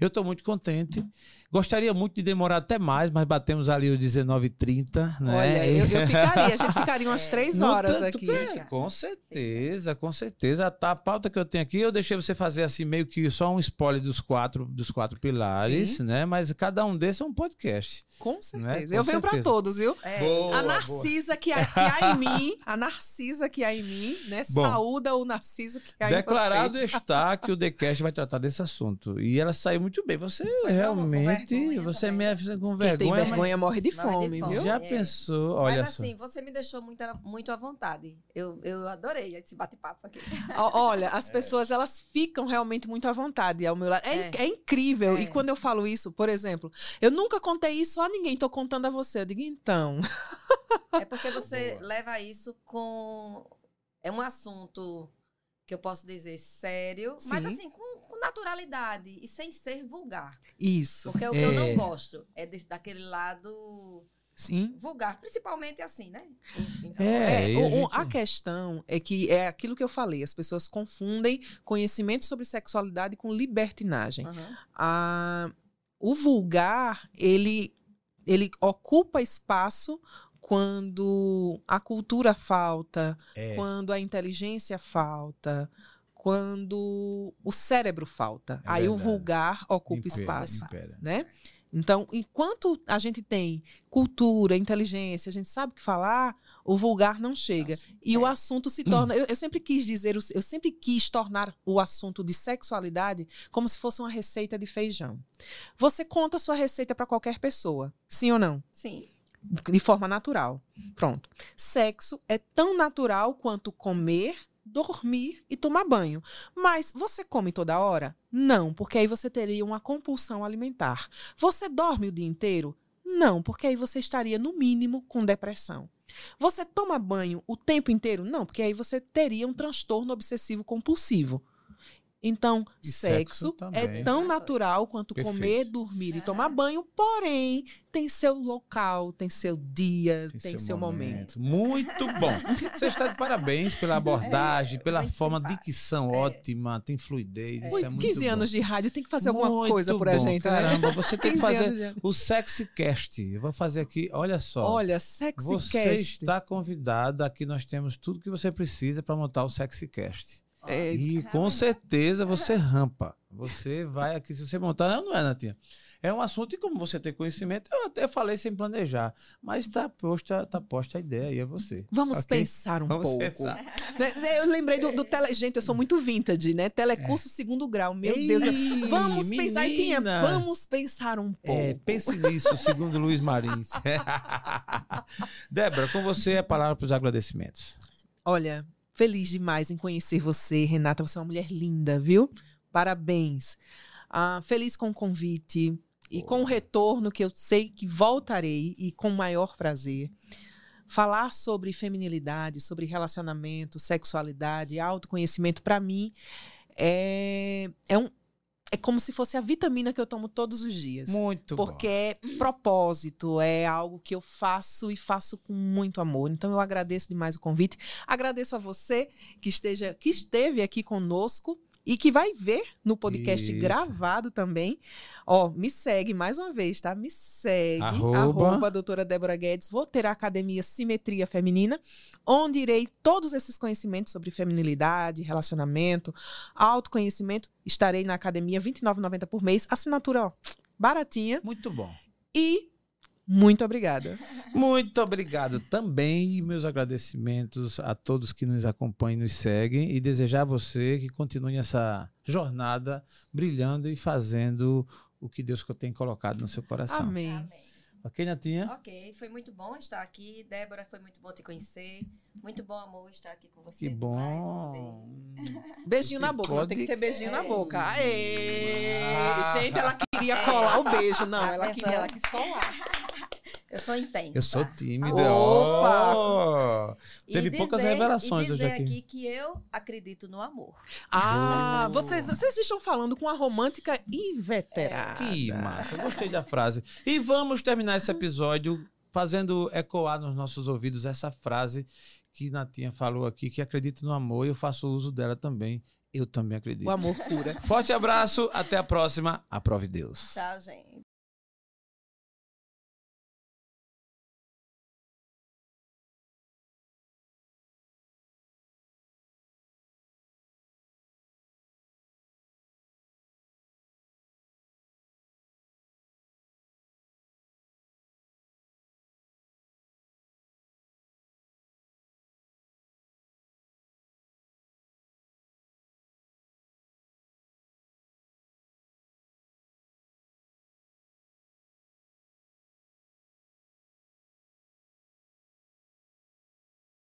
Eu estou muito contente. Gostaria muito de demorar até mais, mas batemos ali os 19h30, né? Olha, eu, eu ficaria, a gente ficaria umas É. três No horas tanto, aqui. é, com certeza, com certeza. Tá, a pauta que eu tenho aqui, eu deixei você fazer assim, meio que só um spoiler dos quatro, dos quatro pilares, Sim. né? Mas cada um desses é um podcast. Com certeza. Né? Com eu venho para todos, viu? É. Boa, a Narcisa que há, que há em mim, a Narcisa que há em mim, né? Bom. Saúda o Narciso que há Declarado em você. está que o TheCast vai tratar desse assunto. E ela saiu muito bem. Você Foi realmente, vergonha você também. me avisa com Quem tem vergonha, mas vergonha morre de Morre de fome, fome. viu? já É. pensou, olha Mas só. assim, você me deixou muito, muito à vontade. Eu, eu adorei esse bate-papo aqui. Olha, as pessoas elas ficam realmente muito à vontade ao meu lado. É, É. é incrível. É. E quando eu falo isso, por exemplo, eu nunca contei isso a ninguém, tô contando a você. Eu digo, então. É porque você Boa. leva isso com. É um assunto que eu posso dizer sério, mas Sim. assim, com, com naturalidade e sem ser vulgar. Isso. Porque o que eu É. não gosto é desse, daquele lado Sim. vulgar, principalmente assim, né? Em- É, É, o- gente- a questão é que é aquilo que eu falei, as pessoas confundem conhecimento sobre sexualidade com libertinagem. Aham. a- o vulgar, ele, ele ocupa espaço quando a cultura falta, É. quando a inteligência falta, quando o cérebro falta. É Aí o verdade. vulgar ocupa Impera, espaço, impera. né? Então, enquanto a gente tem cultura, inteligência, a gente sabe o que falar, o vulgar não chega. E É. o assunto se torna. Eu, eu sempre quis dizer, o- eu sempre quis tornar o assunto de sexualidade como se fosse uma receita de feijão. Você conta a sua receita para qualquer pessoa, sim ou não? Sim. De forma natural. Pronto. Sexo é tão natural quanto comer, dormir e tomar banho. Mas você come toda hora? Não, porque aí você teria uma compulsão alimentar. Você dorme o dia inteiro? Não, porque aí você estaria, no mínimo, com depressão. Você toma banho o tempo inteiro? Não, porque aí você teria um transtorno obsessivo compulsivo. Então, E sexo, sexo é tão natural quanto Perfeito. comer, dormir e Aham. tomar banho, porém, tem seu local, tem seu dia, tem, seu, momento. Muito bom. Você está de parabéns pela abordagem, pela muito forma, simpático. dicção É. ótima, tem fluidez. Isso Ui, é muito 15 bom. anos de rádio, tem que fazer alguma Muito coisa por a bom. gente, né? Caramba, você tem que 15 fazer de- o Sexy Cast. Eu vou fazer aqui, olha só. Olha, sexy você está convidada. Aqui nós temos tudo que você precisa para montar o Sexy Cast. É, E com certeza você rampa. Você vai aqui, se você montar. Não, não é, Natinha. É um assunto, e como você tem conhecimento, eu até falei sem planejar. Mas está posta, tá posta a ideia, e é você. Vamos Ok? pensar um Vamos pouco. pensar. Né, Eu lembrei do, do tele... Gente, eu sou muito vintage, né? Telecurso segundo grau. Meu Deus. eu- Ei, Vamos pensar, e tinha, menina. vamos pensar um pouco. É, pense nisso, segundo Luiz Marins. Débora, com você a palavra para os agradecimentos. Olha, feliz demais em conhecer você, Renata. Você é uma mulher linda, viu? Parabéns. Ah, feliz com o convite e com o retorno que eu sei que voltarei e com maior prazer. Falar sobre feminilidade, sobre relacionamento, sexualidade, autoconhecimento, para mim, é, é, um, é como se fosse a vitamina que eu tomo todos os dias. Muito Porque bom. é propósito, é algo que eu faço e faço com muito amor. Então eu agradeço demais o convite. Agradeço a você que esteja que esteve aqui conosco e que vai ver no podcast Isso. gravado também. Ó, me segue mais uma vez, tá? Me segue. Arroba. Arroba doutora Débora Guedes. Vou ter a Academia Simetria Feminina, onde irei todos esses conhecimentos sobre feminilidade, relacionamento, autoconhecimento. Estarei na academia R$ 29,90 por mês. Assinatura, ó, baratinha. Muito bom. E muito obrigada. Muito obrigado também e meus agradecimentos a todos que nos acompanham e nos seguem e desejar a você que continue essa jornada brilhando e fazendo o que Deus tem colocado no seu coração. Amém. Amém. Ok, Natinha? Ok, foi muito bom estar aqui. Débora, foi muito bom te conhecer. Muito bom, amor, estar aqui com você. Que mais uma vez. bom. Beijinho na boca, não tem que ter beijinho na boca. Aê! Ah. Gente, ela queria colar o beijo. Não, ela queria, ela quis colar. Eu sou intensa. Eu sou tímido. Opa! E Teve poucas revelações e hoje dizer aqui. aqui que eu acredito no amor. Ah, vocês, vocês estão falando com a romântica inveterada. Que massa, eu gostei da frase. E vamos terminar esse episódio fazendo ecoar nos nossos ouvidos essa frase que Natinha falou aqui, que acredito no amor e eu faço uso dela também. Eu também acredito. O amor cura. Forte abraço, até a próxima. Aprove Deus. Tchau, gente.